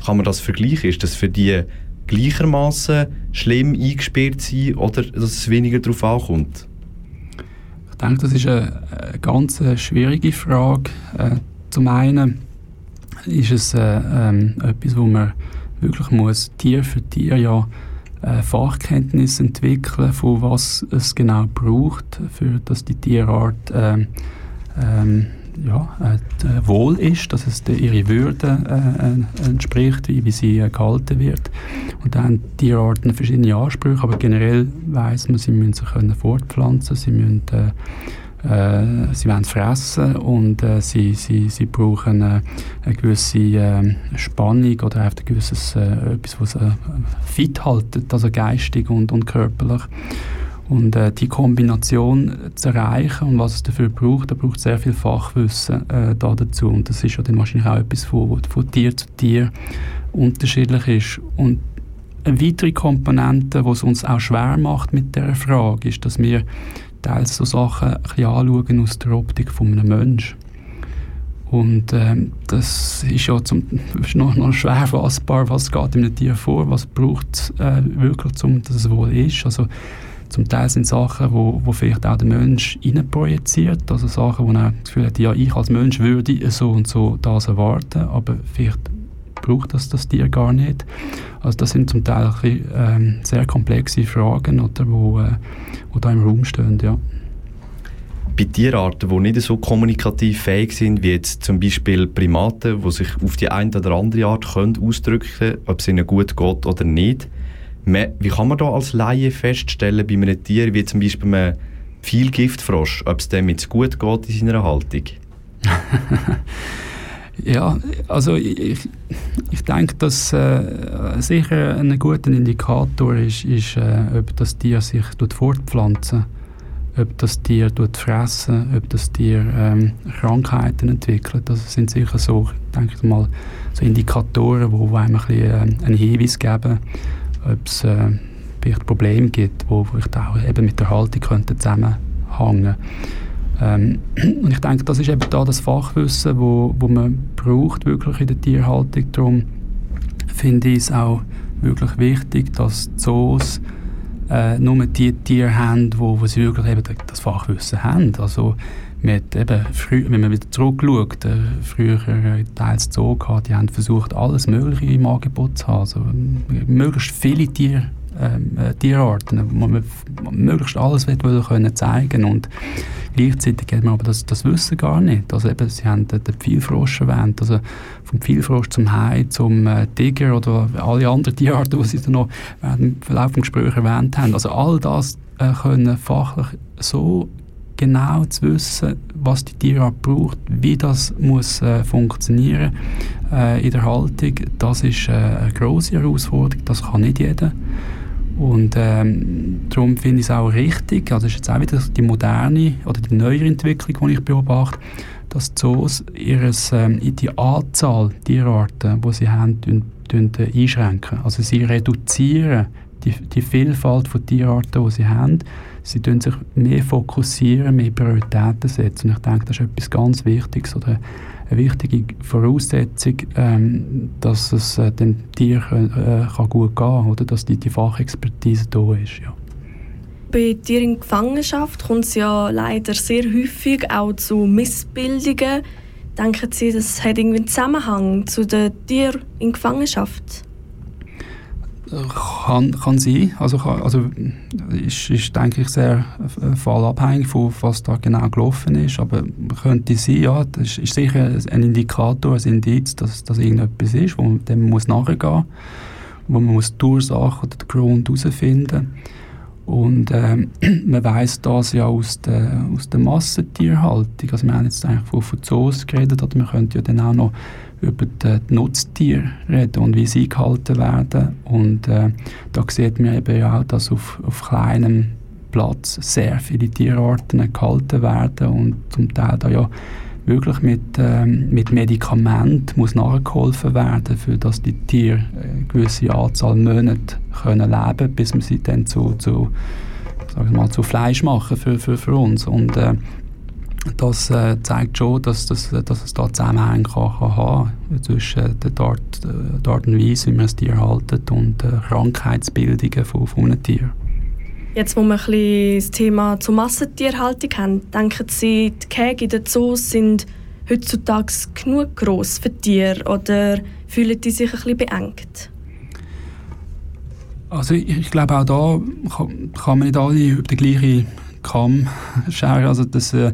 Kann man das vergleichen? Ist das für die gleichermaßen schlimm eingesperrt sein oder dass es weniger darauf ankommt? Ich denke, das ist eine, eine ganz schwierige Frage. Äh, zum einen ist es äh, ähm, etwas, wo man wirklich muss Tier für Tier ja äh, Fachkenntnis entwickeln, von was es genau braucht, für dass die Tierart ähm, ähm, ja, äh, wohl ist, dass es ihre Würde äh, entspricht, wie, wie sie äh, gehalten wird. Und dann haben Tierarten verschiedene Ansprüche, aber generell weiß man, sie müssen sich können fortpflanzen, sie müssen äh, äh, sie wollen fressen und äh, sie, sie, sie brauchen äh, eine gewisse äh, Spannung oder ein gewisses, äh, etwas, was sie fit haltet, also geistig und, und körperlich. Und äh, die Kombination zu erreichen und was es dafür braucht, da braucht sehr viel Fachwissen äh, da dazu. Und das ist ja dann wahrscheinlich auch etwas, von, von Tier zu Tier unterschiedlich ist. Und eine weitere Komponente, die es uns auch schwer macht mit der Frage, ist, dass wir teils so Sachen ein bisschen anschauen aus der Optik von einem Menschen. Und ähm, das ist ja zum, ist noch, noch schwer fassbar, was geht in einem Tier vor, was braucht es äh, wirklich, um dass es wohl ist. Also, zum Teil sind Sachen, wo, wo vielleicht auch der Mensch projiziert, also Sachen, wo er das Gefühl hat, ja, ich als Mensch würde so und so das erwarten, aber vielleicht braucht das das Tier gar nicht. Also das sind zum Teil bisschen, ähm, sehr komplexe Fragen, oder, wo, äh, wo da im Raum stehen. Ja. Bei Tierarten, die nicht so kommunikativ fähig sind, wie jetzt zum Beispiel Primaten, die sich auf die eine oder andere Art können ausdrücken können, ob es ihnen gut geht oder nicht, wie kann man da als Laie feststellen bei einem Tier, wie zum Beispiel einem Vielgiftfrosch, ob es dem jetzt gut geht in seiner Haltung? Ja, also ich, ich denke, dass äh, sicher ein guter Indikator ist, ist äh, ob das Tier sich fortpflanzen ob das Tier fressen ob das Tier ähm, Krankheiten entwickelt. Das sind sicher so, denke ich mal, so Indikatoren, die einem ein bisschen, äh, einen Hinweis geben, ob es äh, vielleicht Probleme gibt, wo vielleicht auch eben mit der Haltung könnte zusammenhängen ähm, und ich denke, das ist eben da das Fachwissen, wo, wo man braucht wirklich in der Tierhaltung. Darum finde ich es auch wirklich wichtig, dass Zoos äh, nur die Tiere haben, wo, wo sie wirklich eben das Fachwissen haben. Also mit eben früh, wenn man wieder zurückschaut, äh, früher äh, teils Zoo gehabt, die haben versucht, alles Mögliche im Angebot zu haben. Also, möglichst viele Tiere ähm, äh, Tierarten, wo man möglichst alles will, können zeigen und gleichzeitig hat man aber das, das Wissen gar nicht. Also eben, Sie haben den, Pfeilfrosch erwähnt, also vom Pfeilfrosch zum Hai, zum äh, Tiger oder alle anderen Tierarten, die Sie dann noch im Verlauf des Gesprächs erwähnt haben. Also all das äh, können fachlich so genau zu wissen, was die Tierart braucht, wie das muss äh, funktionieren äh, in der Haltung, das ist äh, eine große Herausforderung. Das kann nicht jeder. Und ähm, darum finde ich es auch richtig, also ist jetzt auch wieder die moderne oder die neuere Entwicklung, die ich beobachte, dass Zoos ihres, ähm, die Anzahl Tierarten, die sie haben, äh, einschränken. Also sie reduzieren die, die Vielfalt von Tierarten, die sie haben. Sie tun sich mehr fokussieren, mehr Prioritäten setzen. Und ich denke, das ist etwas ganz Wichtiges oder eine wichtige Voraussetzung, ähm, dass es äh, dem Tier äh, kann gut gehen oder dass die, die Fachexpertise da ist. Ja. Bei Tieren in Gefangenschaft kommt es ja leider sehr häufig auch zu Missbildungen. Denken Sie, das hat irgendwie einen Zusammenhang zu den Tieren in Gefangenschaft? Kann, kann sein. Also, also ist, ist, denke ich, sehr fallabhängig von was da genau gelaufen ist. Aber könnte sein, ja, das ist, sicher ein Indikator, ein Indiz, dass das irgendetwas ist, wo man dem muss nachgehen wo man muss die Ursache oder den Grund herausfinden und ähm, man weiß das ja aus der, aus der Massentierhaltung. Also wir haben jetzt eigentlich von, von Zoos geredet, oder wir könnten ja dann auch noch über die Nutztiere reden und wie sie gehalten werden. Und äh, da sieht man eben auch, dass auf, auf kleinem Platz sehr viele Tierarten gehalten werden und zum Teil da ja wirklich mit, ähm, mit Medikamenten muss nachgeholfen werden, für dass die Tiere eine gewisse Anzahl Monate können leben, bis man sie dann zu, zu, sagen wir mal, zu Fleisch machen für, für, für uns. Und äh, das äh, zeigt schon, dass, dass, dass es da Zusammenhänge kann, kann haben zwischen der Art, der Art und Weise, wie man das Tier haltet und äh, Krankheitsbildungen von, von einem Tier. Jetzt, wo wir ein bisschen das Thema zur Massentierhaltung haben, denken Sie, die Käge in den Zoos sind heutzutage genug gross für Tiere oder fühlen die sich ein bisschen beengt? Also ich, ich glaube auch da kann, kann man nicht alle über den gleichen Kamm scheren. Also das, äh,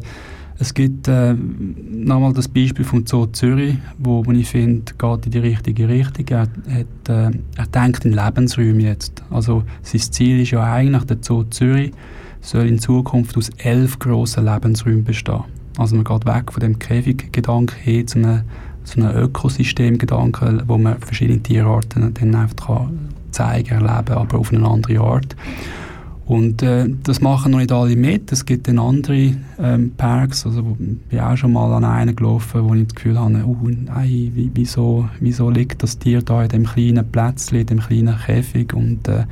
es gibt äh, nochmal das Beispiel vom Zoo Zürich, wo, wo ich finde, geht in die richtige Richtung. Er, hat, äh, er denkt in Lebensräumen jetzt. Also sein Ziel ist ja eigentlich, der Zoo Zürich soll in Zukunft aus elf grossen Lebensräumen bestehen. Also man geht weg von dem Käfiggedanken hin zu einem, zu einem Ökosystemgedanken, wo man verschiedene Tierarten dann einfach zeigen, erleben, aber auf eine andere Art. Und äh, das machen noch nicht alle mit. Es gibt dann andere ähm, Parks, also ich bin auch schon mal an einen gelaufen, wo ich das Gefühl habe, oh, nein, wieso, wieso liegt das Tier da in dem kleinen Plätzchen, in dem kleinen Käfig und äh,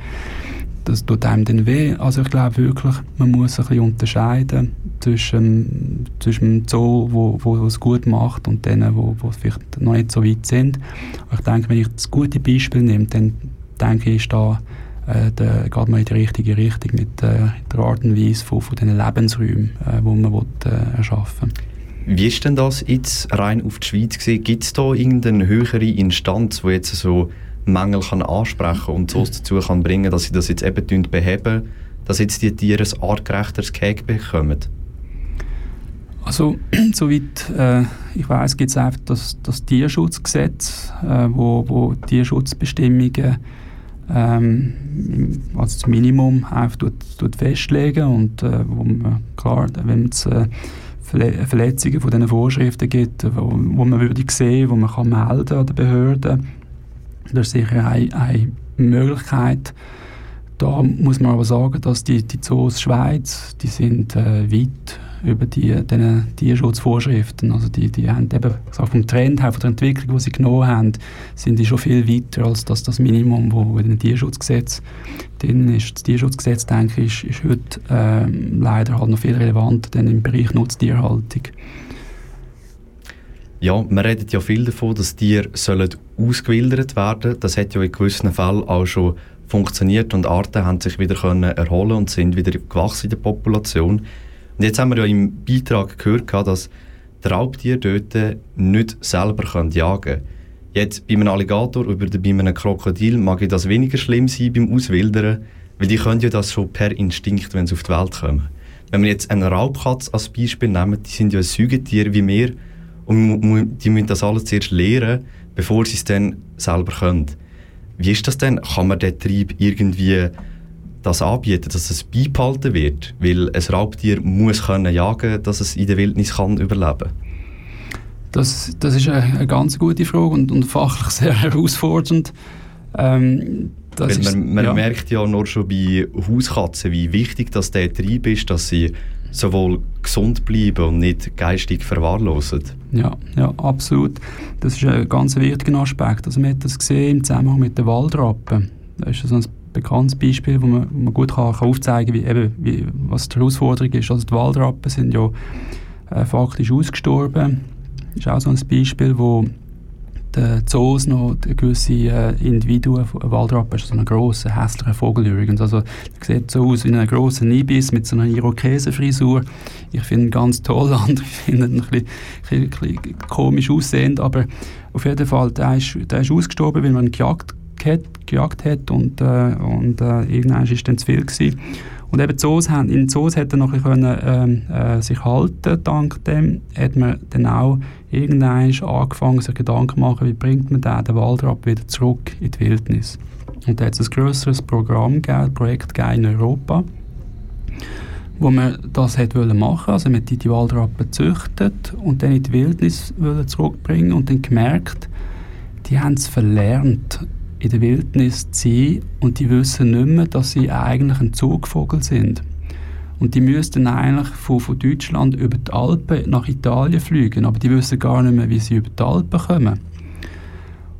das tut einem dann weh. Also ich glaube wirklich, man muss ein bisschen unterscheiden zwischen, zwischen dem Zoo, wo, wo es gut macht und denen, wo, wo vielleicht noch nicht so weit sind. Aber ich denke, wenn ich das gute Beispiel nehme, dann denke ich, ist da äh, da geht man in die richtige Richtung mit äh, der Art und Weise von, von diesen Lebensräumen, äh, die man will, äh, erschaffen Wie ist denn das jetzt rein auf die Schweiz gesehen? Gibt es da irgendeine höhere Instanz, die jetzt so Mängel kann ansprechen und so dazu kann bringen, dass sie das jetzt eben beheben, dass jetzt die Tiere ein artgerechteres Cake bekommen? Also, soweit äh, ich weiß, gibt es einfach das, das Tierschutzgesetz, äh, wo, wo Tierschutzbestimmungen ähm, das Minimum einfach tut, tut festlegen und äh, wo man, klar, wenn es äh, Verletzungen von diesen Vorschriften gibt, wo, wo man würde sehen, wo man kann melden an den Behörden, das ist sicher eine, eine Möglichkeit. Da muss man aber sagen, dass die, die Zoos Schweiz, die sind äh, weit über die diese Tierschutzvorschriften. Also die, die haben eben gesagt, vom Trend her, von der Entwicklung, die sie genommen haben, sind die schon viel weiter als das, das Minimum, das in dem Tierschutzgesetz drin ist. Das Tierschutzgesetz, denke ich, ist, ist heute äh, leider halt noch viel relevanter denn im Bereich Nutztierhaltung. Ja, man redet ja viel davon, dass Tiere sollen ausgewildert werden. Das hat ja in gewissen Fällen auch schon funktioniert und Arten haben sich wieder können erholen und sind wieder gewachsen in der Population. Und jetzt haben wir ja im Beitrag gehört, dass die Raubtiere nicht selber jagen können. Jetzt bei einem Alligator oder bei einem Krokodil mag das weniger schlimm sein beim Auswildern, weil die können ja das schon per Instinkt, wenn sie auf die Welt kommen. Wenn wir jetzt eine Raubkatze als Beispiel nehmen, die sind ja ein Säugetier wie wir und die müssen das alles zuerst lernen, bevor sie es dann selber können. Wie ist das denn? Kann man den Trieb irgendwie das anbieten, dass es beibehalten wird? Weil ein Raubtier muss können jagen, dass es in der Wildnis kann überleben das, das ist eine, eine ganz gute Frage und, und fachlich sehr herausfordernd. Ähm, man, man ja. merkt ja nur schon bei Hauskatzen, wie wichtig das der Trieb ist, dass sie sowohl gesund bleiben und nicht geistig verwahrlosen. Ja, ja, absolut. Das ist ein ganz wichtiger Aspekt. Also man hat das gesehen im Zusammenhang mit den Waldrappen. Das ist so ein bekanntes Beispiel, wo man, wo man gut kann, kann aufzeigen kann, wie, wie, was die Herausforderung ist. Also die Waldrappen sind ja äh, faktisch ausgestorben. Das ist auch so ein Beispiel, wo den Zoos noch gewisse äh, Individuen von Waldrappen, ist so ein grosser, hässlicher Vogel übrigens. Also, der sieht so aus wie ein grosser Ibis mit so einer Irokesenfrisur. Ich finde ihn ganz toll, andere finden ihn ein bisschen, ein bisschen komisch aussehend, aber auf jeden Fall, der ist, der ist ausgestorben, weil man ihn gejagt hat, gejagt hat und, äh, und äh, irgendwann es dann zu viel gewesen. Und eben Zoos haben, in Zoos hat er noch können, ähm, äh, sich halten. Dank dem hat man dann auch irgendwann angefangen, sich Gedanken zu machen, wie bringt man den, den Waldrapp wieder zurück in die Wildnis. Und da hat es ein grösseres Programm gegeben, Projekt gegeben in Europa, wo man das hat wollen machen, also man die, die Waldrappen züchtet und dann in die Wildnis zurückbringen und dann gemerkt, die haben es verlernt, in der Wildnis zu und die wissen nicht mehr, dass sie eigentlich ein Zugvogel sind. Und die müssten eigentlich von, von Deutschland über die Alpen nach Italien fliegen, aber die wissen gar nicht mehr, wie sie über die Alpen kommen.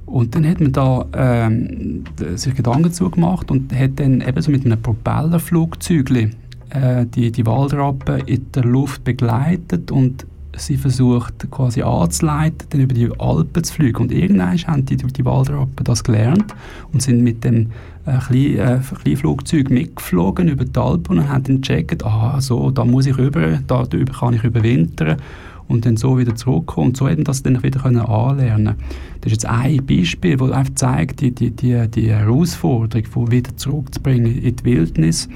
Und dann hat man da ähm, sich Gedanken gemacht und hat dann eben so mit einem Propellerflugzeug äh, die, die Waldrappen in der Luft begleitet und sie versucht quasi anzuleiten, dann über die Alpen zu fliegen. Und irgendwann haben die, die Waldrappen das gelernt und sind mit dem äh, Klein, äh, Kleinflugzeug mitgeflogen über die Alpen und haben dann gecheckt, ah, so, da muss ich rüber, da kann ich überwintern und dann so wieder zurückkommen. Und so hätten das dann wieder können anlernen Das ist jetzt ein Beispiel, das einfach zeigt, die, die, die, die Herausforderung, von wieder zurückzubringen in die Wildnis,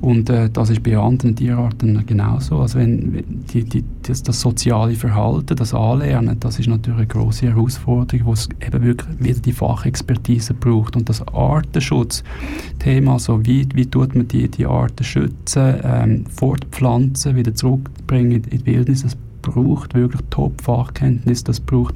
und äh, das ist bei anderen Tierarten genauso. Also wenn die, die, das, das, soziale Verhalten, das Anlernen, das ist natürlich eine große Herausforderung, wo es eben wirklich wieder die Fachexpertise braucht. Und das Artenschutzthema, also wie, wie tut man die, die Arten schützen, ähm, fortpflanzen, wieder zurückbringen in die Wildnis, das braucht wirklich Top-Fachkenntnis, das braucht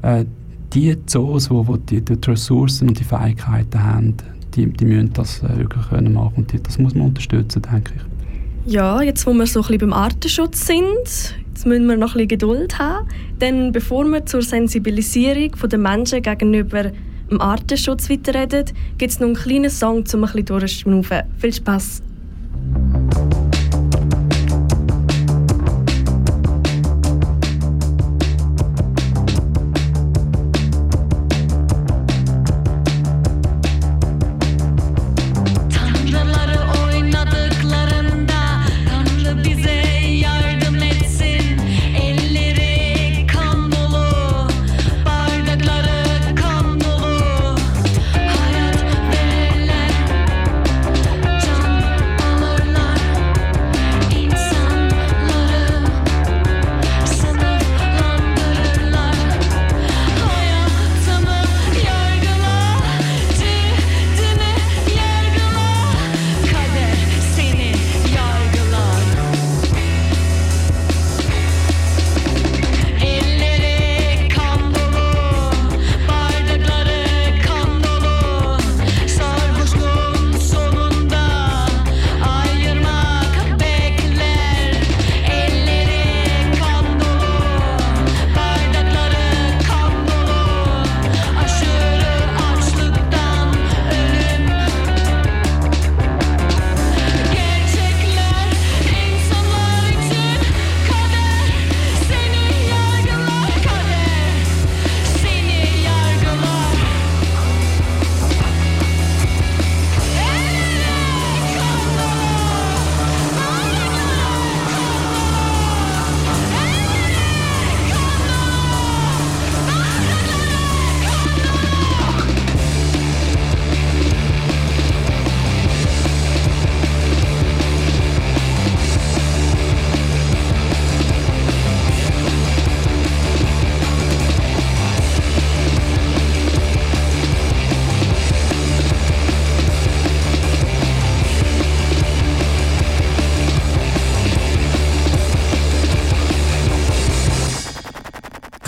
äh, die Zoos, wo, wo die, die Ressourcen und die Fähigkeiten haben, die, die müssen das äh, wirklich können machen und die, das muss man unterstützen, denke ich. Ja, jetzt wo wir so ein beim Artenschutz sind, jetzt müssen wir noch ein bisschen Geduld haben, denn bevor wir zur Sensibilisierung der Menschen gegenüber dem Artenschutz weiterreden, gibt es noch einen kleinen Song, um ein bisschen durchzuschnaufen. Viel Spaß!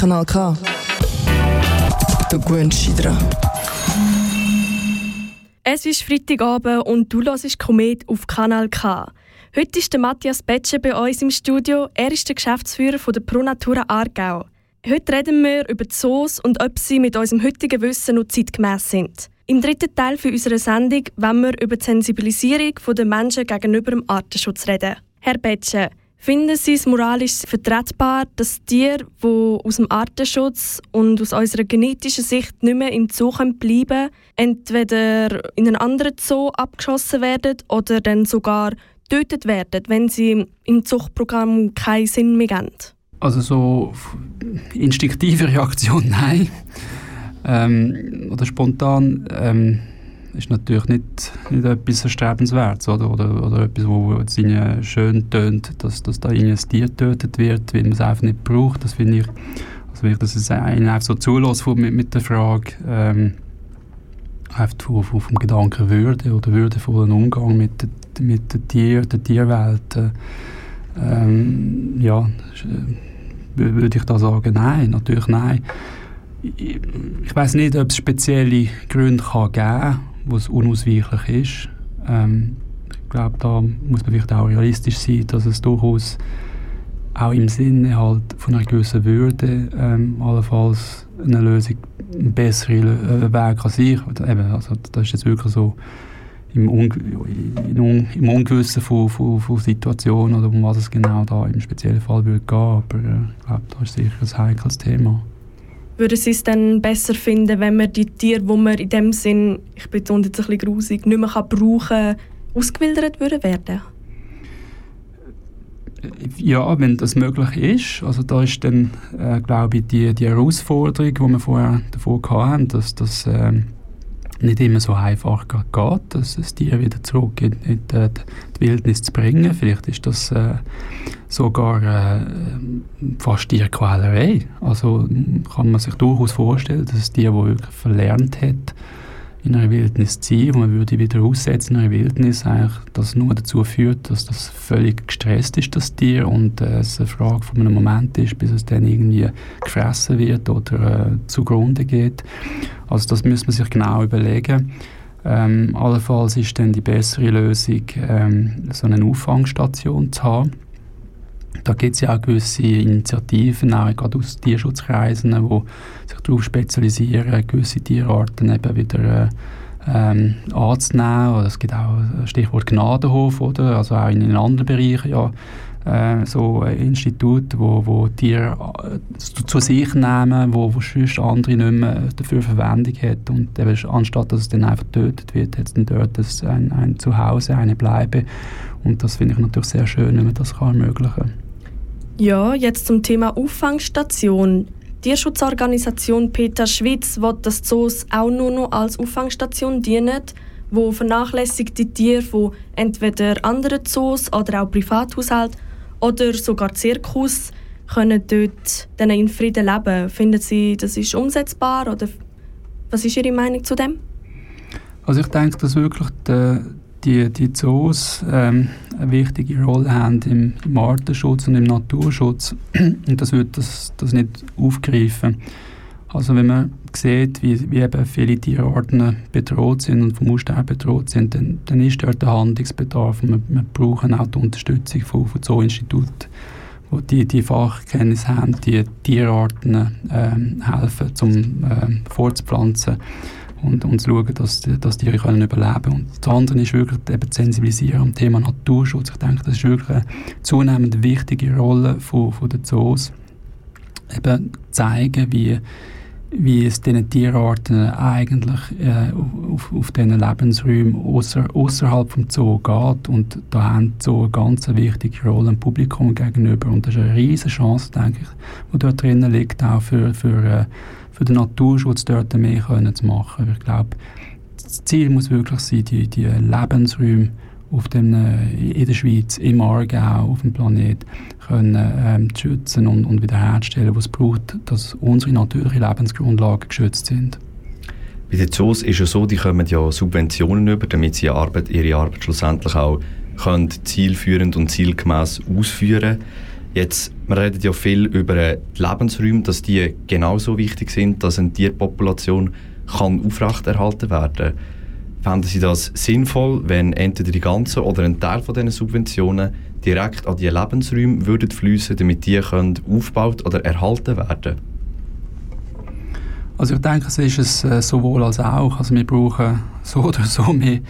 Kanal K. Dich dran. Es ist Freitagabend und du hörst Komet auf Kanal K. Heute ist der Matthias Betsche bei uns im Studio. Er ist der Geschäftsführer von der ProNatura Aargau. Heute reden wir über die Zoos und ob sie mit unserem heutigen Wissen noch zeitgemäß sind. Im dritten Teil unserer Sendung wollen wir über die Sensibilisierung der Menschen gegenüber dem Artenschutz reden. Herr Betsche, finden Sie es moralisch vertretbar, dass Tiere, die aus dem Artenschutz und aus unserer genetischen Sicht nicht mehr im Zoo bleiben können, entweder in einen anderen Zoo abgeschossen werden oder dann sogar getötet werden, wenn sie im Zuchtprogramm keinen Sinn mehr geben? Also so instinktive Reaktion, nein. Ähm, oder spontan ähm, ist natürlich nicht, nicht etwas Erstrebenswertes oder, oder, oder etwas, wo es ihnen schön tönt, dass, dass da ein Tier getötet wird, weil man es einfach nicht braucht. Das finde ich, also wenn ich das einen einfach so zulasse mit, mit der Frage, ähm, einfach vom, vom Gedanken Würde oder würdevollen Umgang mit, mit der, Tier, der Tierwelt, äh, ähm, ja, äh, würde ich da sagen, nein, natürlich nein. Ich, ich weiß nicht, ob es spezielle Gründe kann geben wo es unausweichlich ist. Ähm, ich glaube, da muss man vielleicht auch realistisch sein, dass es durchaus auch im Sinne halt von einer gewissen Würde ähm, allenfalls eine Lösung, ein besserer äh, Weg kann sein. Eben, also das ist jetzt wirklich so im, Un im Ungewissen von, von, von Situationen oder um was es genau da im speziellen Fall würde gehen. Aber äh, ich glaube, das ist sicher ein heikles Thema. Würden Sie es dann besser finden, wenn man die Tiere, die man in dem Sinn, ich betone jetzt ein bisschen grusig, nicht mehr kann brauchen kann, ausgewildert würden werden? Ja, wenn das möglich ist. Also da ist dann, äh, glaube ich, die, die Herausforderung, die wir vorher davor hatten, dass das äh, nicht immer so einfach geht, dass das Tier wieder zurück in, in die, die, Wildnis zu bringen. Vielleicht ist das äh, sogar äh, fast Tierquälerei. Also kann man sich durchaus vorstellen, dass ein Tier, das wirklich verlernt hat, in einer Wildnis zu sein, wo man würde wieder aussetzen in einer Wildnis, eigentlich das nur dazu führt, dass das völlig gestresst ist, das Tier, und äh, es eine Frage von einem Moment ist, bis es dann irgendwie gefressen wird oder äh, zugrunde geht. Also das muss man sich genau überlegen. Ähm, allenfalls ist dann die bessere Lösung, ähm, so eine Auffangstation zu haben. Da gibt es ja auch gewisse Initiativen, auch gerade aus Tierschutzkreisen, die sich darauf spezialisieren, gewisse Tierarten eben wieder äh, ähm, anzunehmen. Es gibt auch das Stichwort Gnadenhof, oder? also auch in anderen Bereichen ja, äh, so Institute, wo, wo Tiere äh, zu, sich nehmen, wo, wo sonst andere nicht mehr dafür Verwendung hat und eben, anstatt dass es dann einfach getötet wird, hat es dann dort ein, ein Zuhause, eine Bleibe und das finde ich natürlich sehr schön, wenn man das kann ermöglichen kann. Ja, jetzt zum Thema Auffangstation. Die Tierschutzorganisation Peter Schwitz will, dass Zoos auch nur noch als Auffangstation dienen, wo vernachlässigte Tiere von entweder anderen Zoos oder auch Privathaushalten oder sogar Zirkus können dort dann in Frieden leben. Finden Sie, das ist umsetzbar oder was ist Ihre Meinung zu dem? Also ich denke, dass wirklich der, die, die Zoos ähm, eine wichtige Rolle haben im, im Artenschutz und im Naturschutz. Und das wird das, das nicht aufgreifen. Also wenn man sieht, wie, wie eben viele Tierarten bedroht sind und vom Aussterben bedroht sind, dann, dann ist dort der Handlungsbedarf. Wir, wir brauchen auch die Unterstützung von, von Zoo-Instituten, wo die, die Fachkenntnis haben, die Tierarten ähm, helfen, zum ähm, fortzupflanzen und, und zu schauen, dass, dass die Tiere können überleben können. Und das andere ist wirklich eben zu sensibilisieren am Thema Naturschutz. Ich denke, das ist wirklich eine zunehmend wichtige Rolle von, von den Zoos. Eben zeigen, wie, wie es diesen Tierarten eigentlich äh, auf, auf diesen Lebensräumen ausser, außerhalb vom Zoo geht. Und da haben die Zoo eine ganz wichtige Rolle dem Publikum gegenüber. Und das ist eine riesige Chance, denke ich, die dort drinnen liegt, auch für, für äh, für den Naturschutz dort mehr können zu machen. Ich glaube, das Ziel muss wirklich sein, die, die Lebensräume auf dem, äh, in der Schweiz, im Aargau, auf dem Planet können, ähm, schützen und, und wiederherzustellen, was es braucht, dass unsere natürlichen Lebensgrundlagen geschützt sind. Bei den Zoos ist es so, die kommen ja Subventionen über, damit sie ihre Arbeit, ihre Arbeit schlussendlich auch können zielführend und zielgemäß ausführen. Jetzt, wir reden ja viel über die Lebensräume, dass die genauso wichtig sind, dass eine Tierpopulation kann aufrechterhalten werden. Fänden Sie das sinnvoll, wenn entweder die ganze oder ein Teil von diesen Subventionen direkt an die Lebensräume würden fließen, damit die können aufgebaut oder erhalten werden? Also ich denke, es ist es äh, sowohl als auch. Also wir brauchen so oder so mehr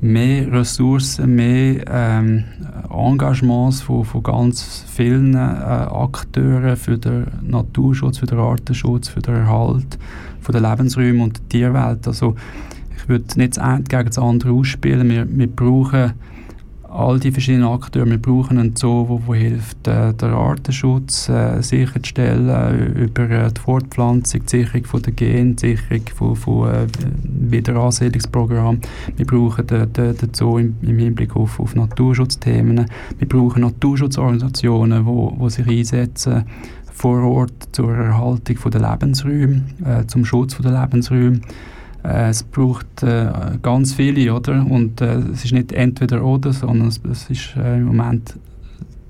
mehr Ressourcen, mehr ähm, Engagements von, von ganz vielen äh, Akteuren für den Naturschutz, für den Artenschutz, für den Erhalt von der Lebensräume und der Tierwelt. Also ich würde nicht das eine gegen das andere ausspielen. Wir, wir brauchen all die verschiedenen Akteure, wir brauchen einen Zoo, wo hilft, äh, den Artenschutz äh, sicherzustellen, äh, über äh, die Fortpflanzung, die Sicherung von der Gen, die Sicherung von, von äh, Wiederansiedlungsprogramm. Wir brauchen den, den, den Zoo im, im Hinblick auf, auf Naturschutzthemen. Wir brauchen Naturschutzorganisationen, wo, wo sich einsetzen vor Ort zur Erhaltung der Lebensräume, äh, zum Schutz der Lebensräume. Äh, es braucht äh, ganz viele, oder? Und äh, es ist nicht entweder oder, sondern es, es ist äh, im Moment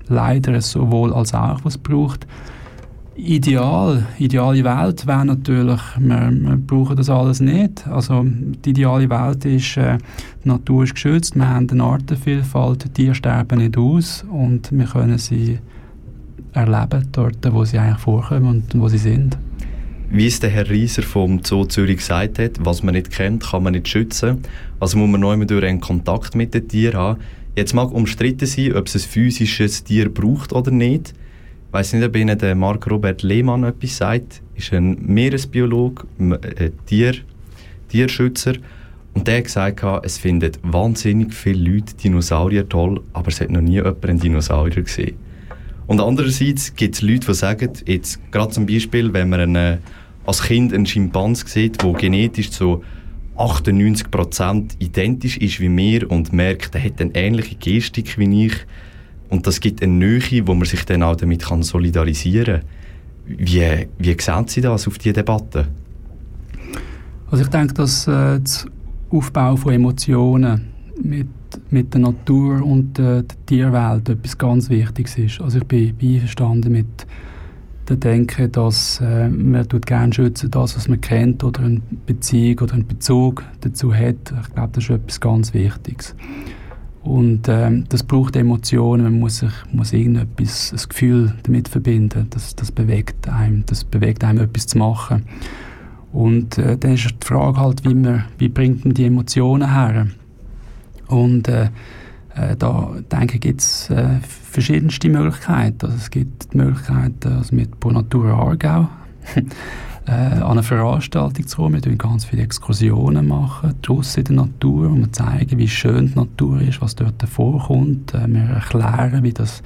leider sowohl als auch, was es braucht. Ideal, ideale Welt wäre natürlich, wir, wir, brauchen das alles nicht. Also die ideale Welt ist, äh, die Natur ist geschützt, wir haben eine Artenvielfalt, die Tiere sterben nicht aus und wir können sie erleben dort, wo sie eigentlich vorkommen und wo sie sind. Wie es der Herr Rieser vom Zoo Zürich gesagt hat, was man nicht kennt, kann man nicht schützen. Also muss man immer durch einen Kontakt mit den Tieren haben. Jetzt mag umstritten sein, ob es ein physisches Tier braucht oder nicht. Ich weiss nicht, ob Ihnen der Marc Robert Lehmann etwas sagt. Er ist ein Meeresbiologe, ein äh, Tier, Tierschützer. Und der hat gesagt, es finden wahnsinnig viele Leute Dinosaurier toll, aber es hat noch nie jemand einen Dinosaurier gesehen. Und andererseits gibt es Leute, die sagen, jetzt gerade zum Beispiel, wenn man eine, als Kind einen Schimpans sieht, der genetisch so 98% identisch ist wie mir und merkt, er hat eine ähnliche Gestik wie ich und das gibt eine Nähe, wo man sich dann auch damit kann solidarisieren kann. Wie, wie sehen Sie das auf diese Debatte? Also ich denke, dass äh, das Aufbau von Emotionen mit mit der Natur und der, der Tierwelt etwas ganz Wichtiges ist. Also ich bin einverstanden mit der Denke, dass äh, man tut gerne schützen das, was man kennt oder eine Beziehung oder einen Bezug dazu hat. Ich glaube, das ist etwas ganz Wichtiges. Und ähm, das braucht Emotionen, man muss, sich, muss irgendetwas, ein Gefühl damit verbinden. Das, das bewegt einem, das bewegt einem etwas zu machen. Und äh, dann ist die Frage halt, wie, man, wie bringt man die Emotionen her? Und äh, da denke ich, gibt es äh, verschiedenste Möglichkeiten. Also es gibt die Möglichkeit, also mit Bonatura Aargau äh, an eine Veranstaltung zu kommen. Wir machen ganz viele Exkursionen machen, draussen in der Natur, und wir zeigen, wie schön die Natur ist, was dort vorkommt. Äh, wir erklären, wie das,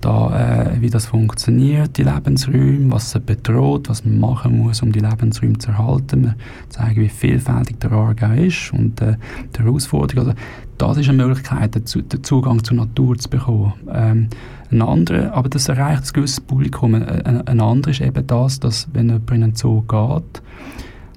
da, äh, wie das funktioniert, die Lebensräume, was sie bedroht, was man machen muss, um die Lebensräume zu erhalten. Wir zeigen, wie vielfältig der Aargau ist und äh, die Herausforderung. Also, das ist eine Möglichkeit, den Zugang zur Natur zu bekommen. Ähm, ein anderer, aber das erreicht ein gewisses Publikum. Ein, ein anderer ist eben das, dass wenn jemand in einen Zoo geht,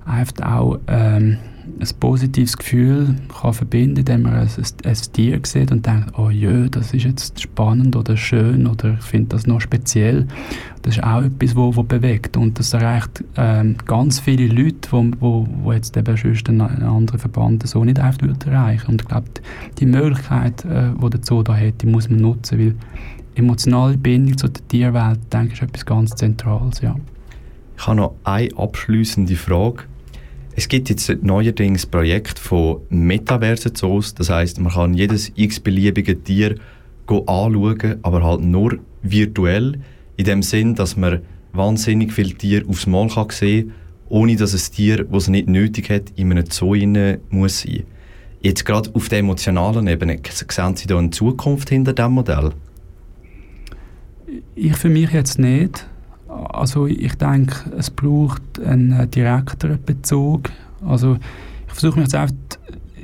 einfach auch ähm, ein positives Gefühl kann verbinden, indem man ein, ein, Tier sieht und denkt, oh jö, das ist jetzt spannend oder schön oder ich finde das noch speziell. Das ist auch etwas, wo, wo bewegt und das erreicht ähm, ganz viele Leute, wo, wo, wo jetzt eben sonst ein, ein anderer Verband so nicht einfach erreichen Und ich glaube, die Möglichkeit, äh, die der Zoo da hat, die muss man nutzen, weil emotionale Bindung zu der Tierwelt, denke ich, ist etwas ganz Zentrales, ja. Ich habe noch eine abschließende Frage. Es gibt jetzt neuerdings Projekt von Metaversen Zoos. Das heißt, man kann jedes x-beliebige Tier anschauen, aber halt nur virtuell. In dem Sinn, dass man wahnsinnig viele Tiere aufs Mal sehen kann, ohne dass ein Tier, das es nicht nötig hat, in einem Zoo rein muss. Jetzt gerade auf der emotionalen Ebene, sehen Sie da eine Zukunft hinter diesem Modell? Ich für mich jetzt nicht. Also ich denke, es braucht einen äh, direkteren Bezug. Also ich versuche mich jetzt einfach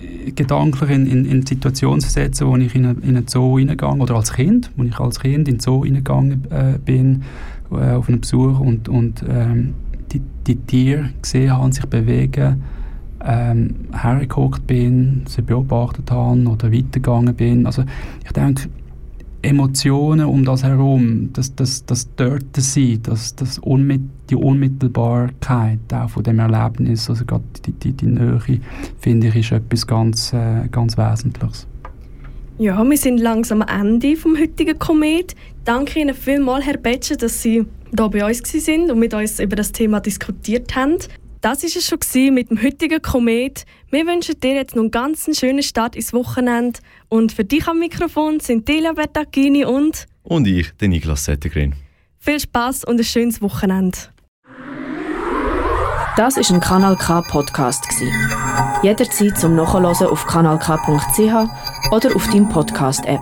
äh, gedanklich in, in, in Situationen zu setzen, wo ich in, eine, Zoo reingegangen oder als Kind, wo ich als Kind in den Zoo reingegangen äh, bin, äh, auf einen Besuch und, und ähm, die, die Tiere gesehen habe, sich bewegen, ähm, hergeguckt bin, sie beobachtet habe oder weitergegangen bin. Also ich denke, Emotionen um das herum, das, das, das Dort-Sein, das, das Unmit die Unmittelbarkeit auch von dem Erlebnis, also gerade die, die, die Nähe, finde ich, ist etwas ganz, äh, ganz Wesentliches. Ja, wir sind langsam am Ende vom heutigen Komet. Danke Ihnen vielmals, Herr Betscher, dass Sie hier bei uns sind und mit uns über das Thema diskutiert haben. Das war es schon mit dem heutigen Komet. Wir wünschen dir jetzt noch einen ganz schönen Start ins Wochenende. Und für dich am Mikrofon sind Delia Bertacchini und... Und ich, der Niklas Settegren. Viel Spaß und ein schönes Wochenende. Das ist ein Kanal K Podcast Jederzeit zum Nachhören auf kanalk.ch oder auf deinem Podcast App.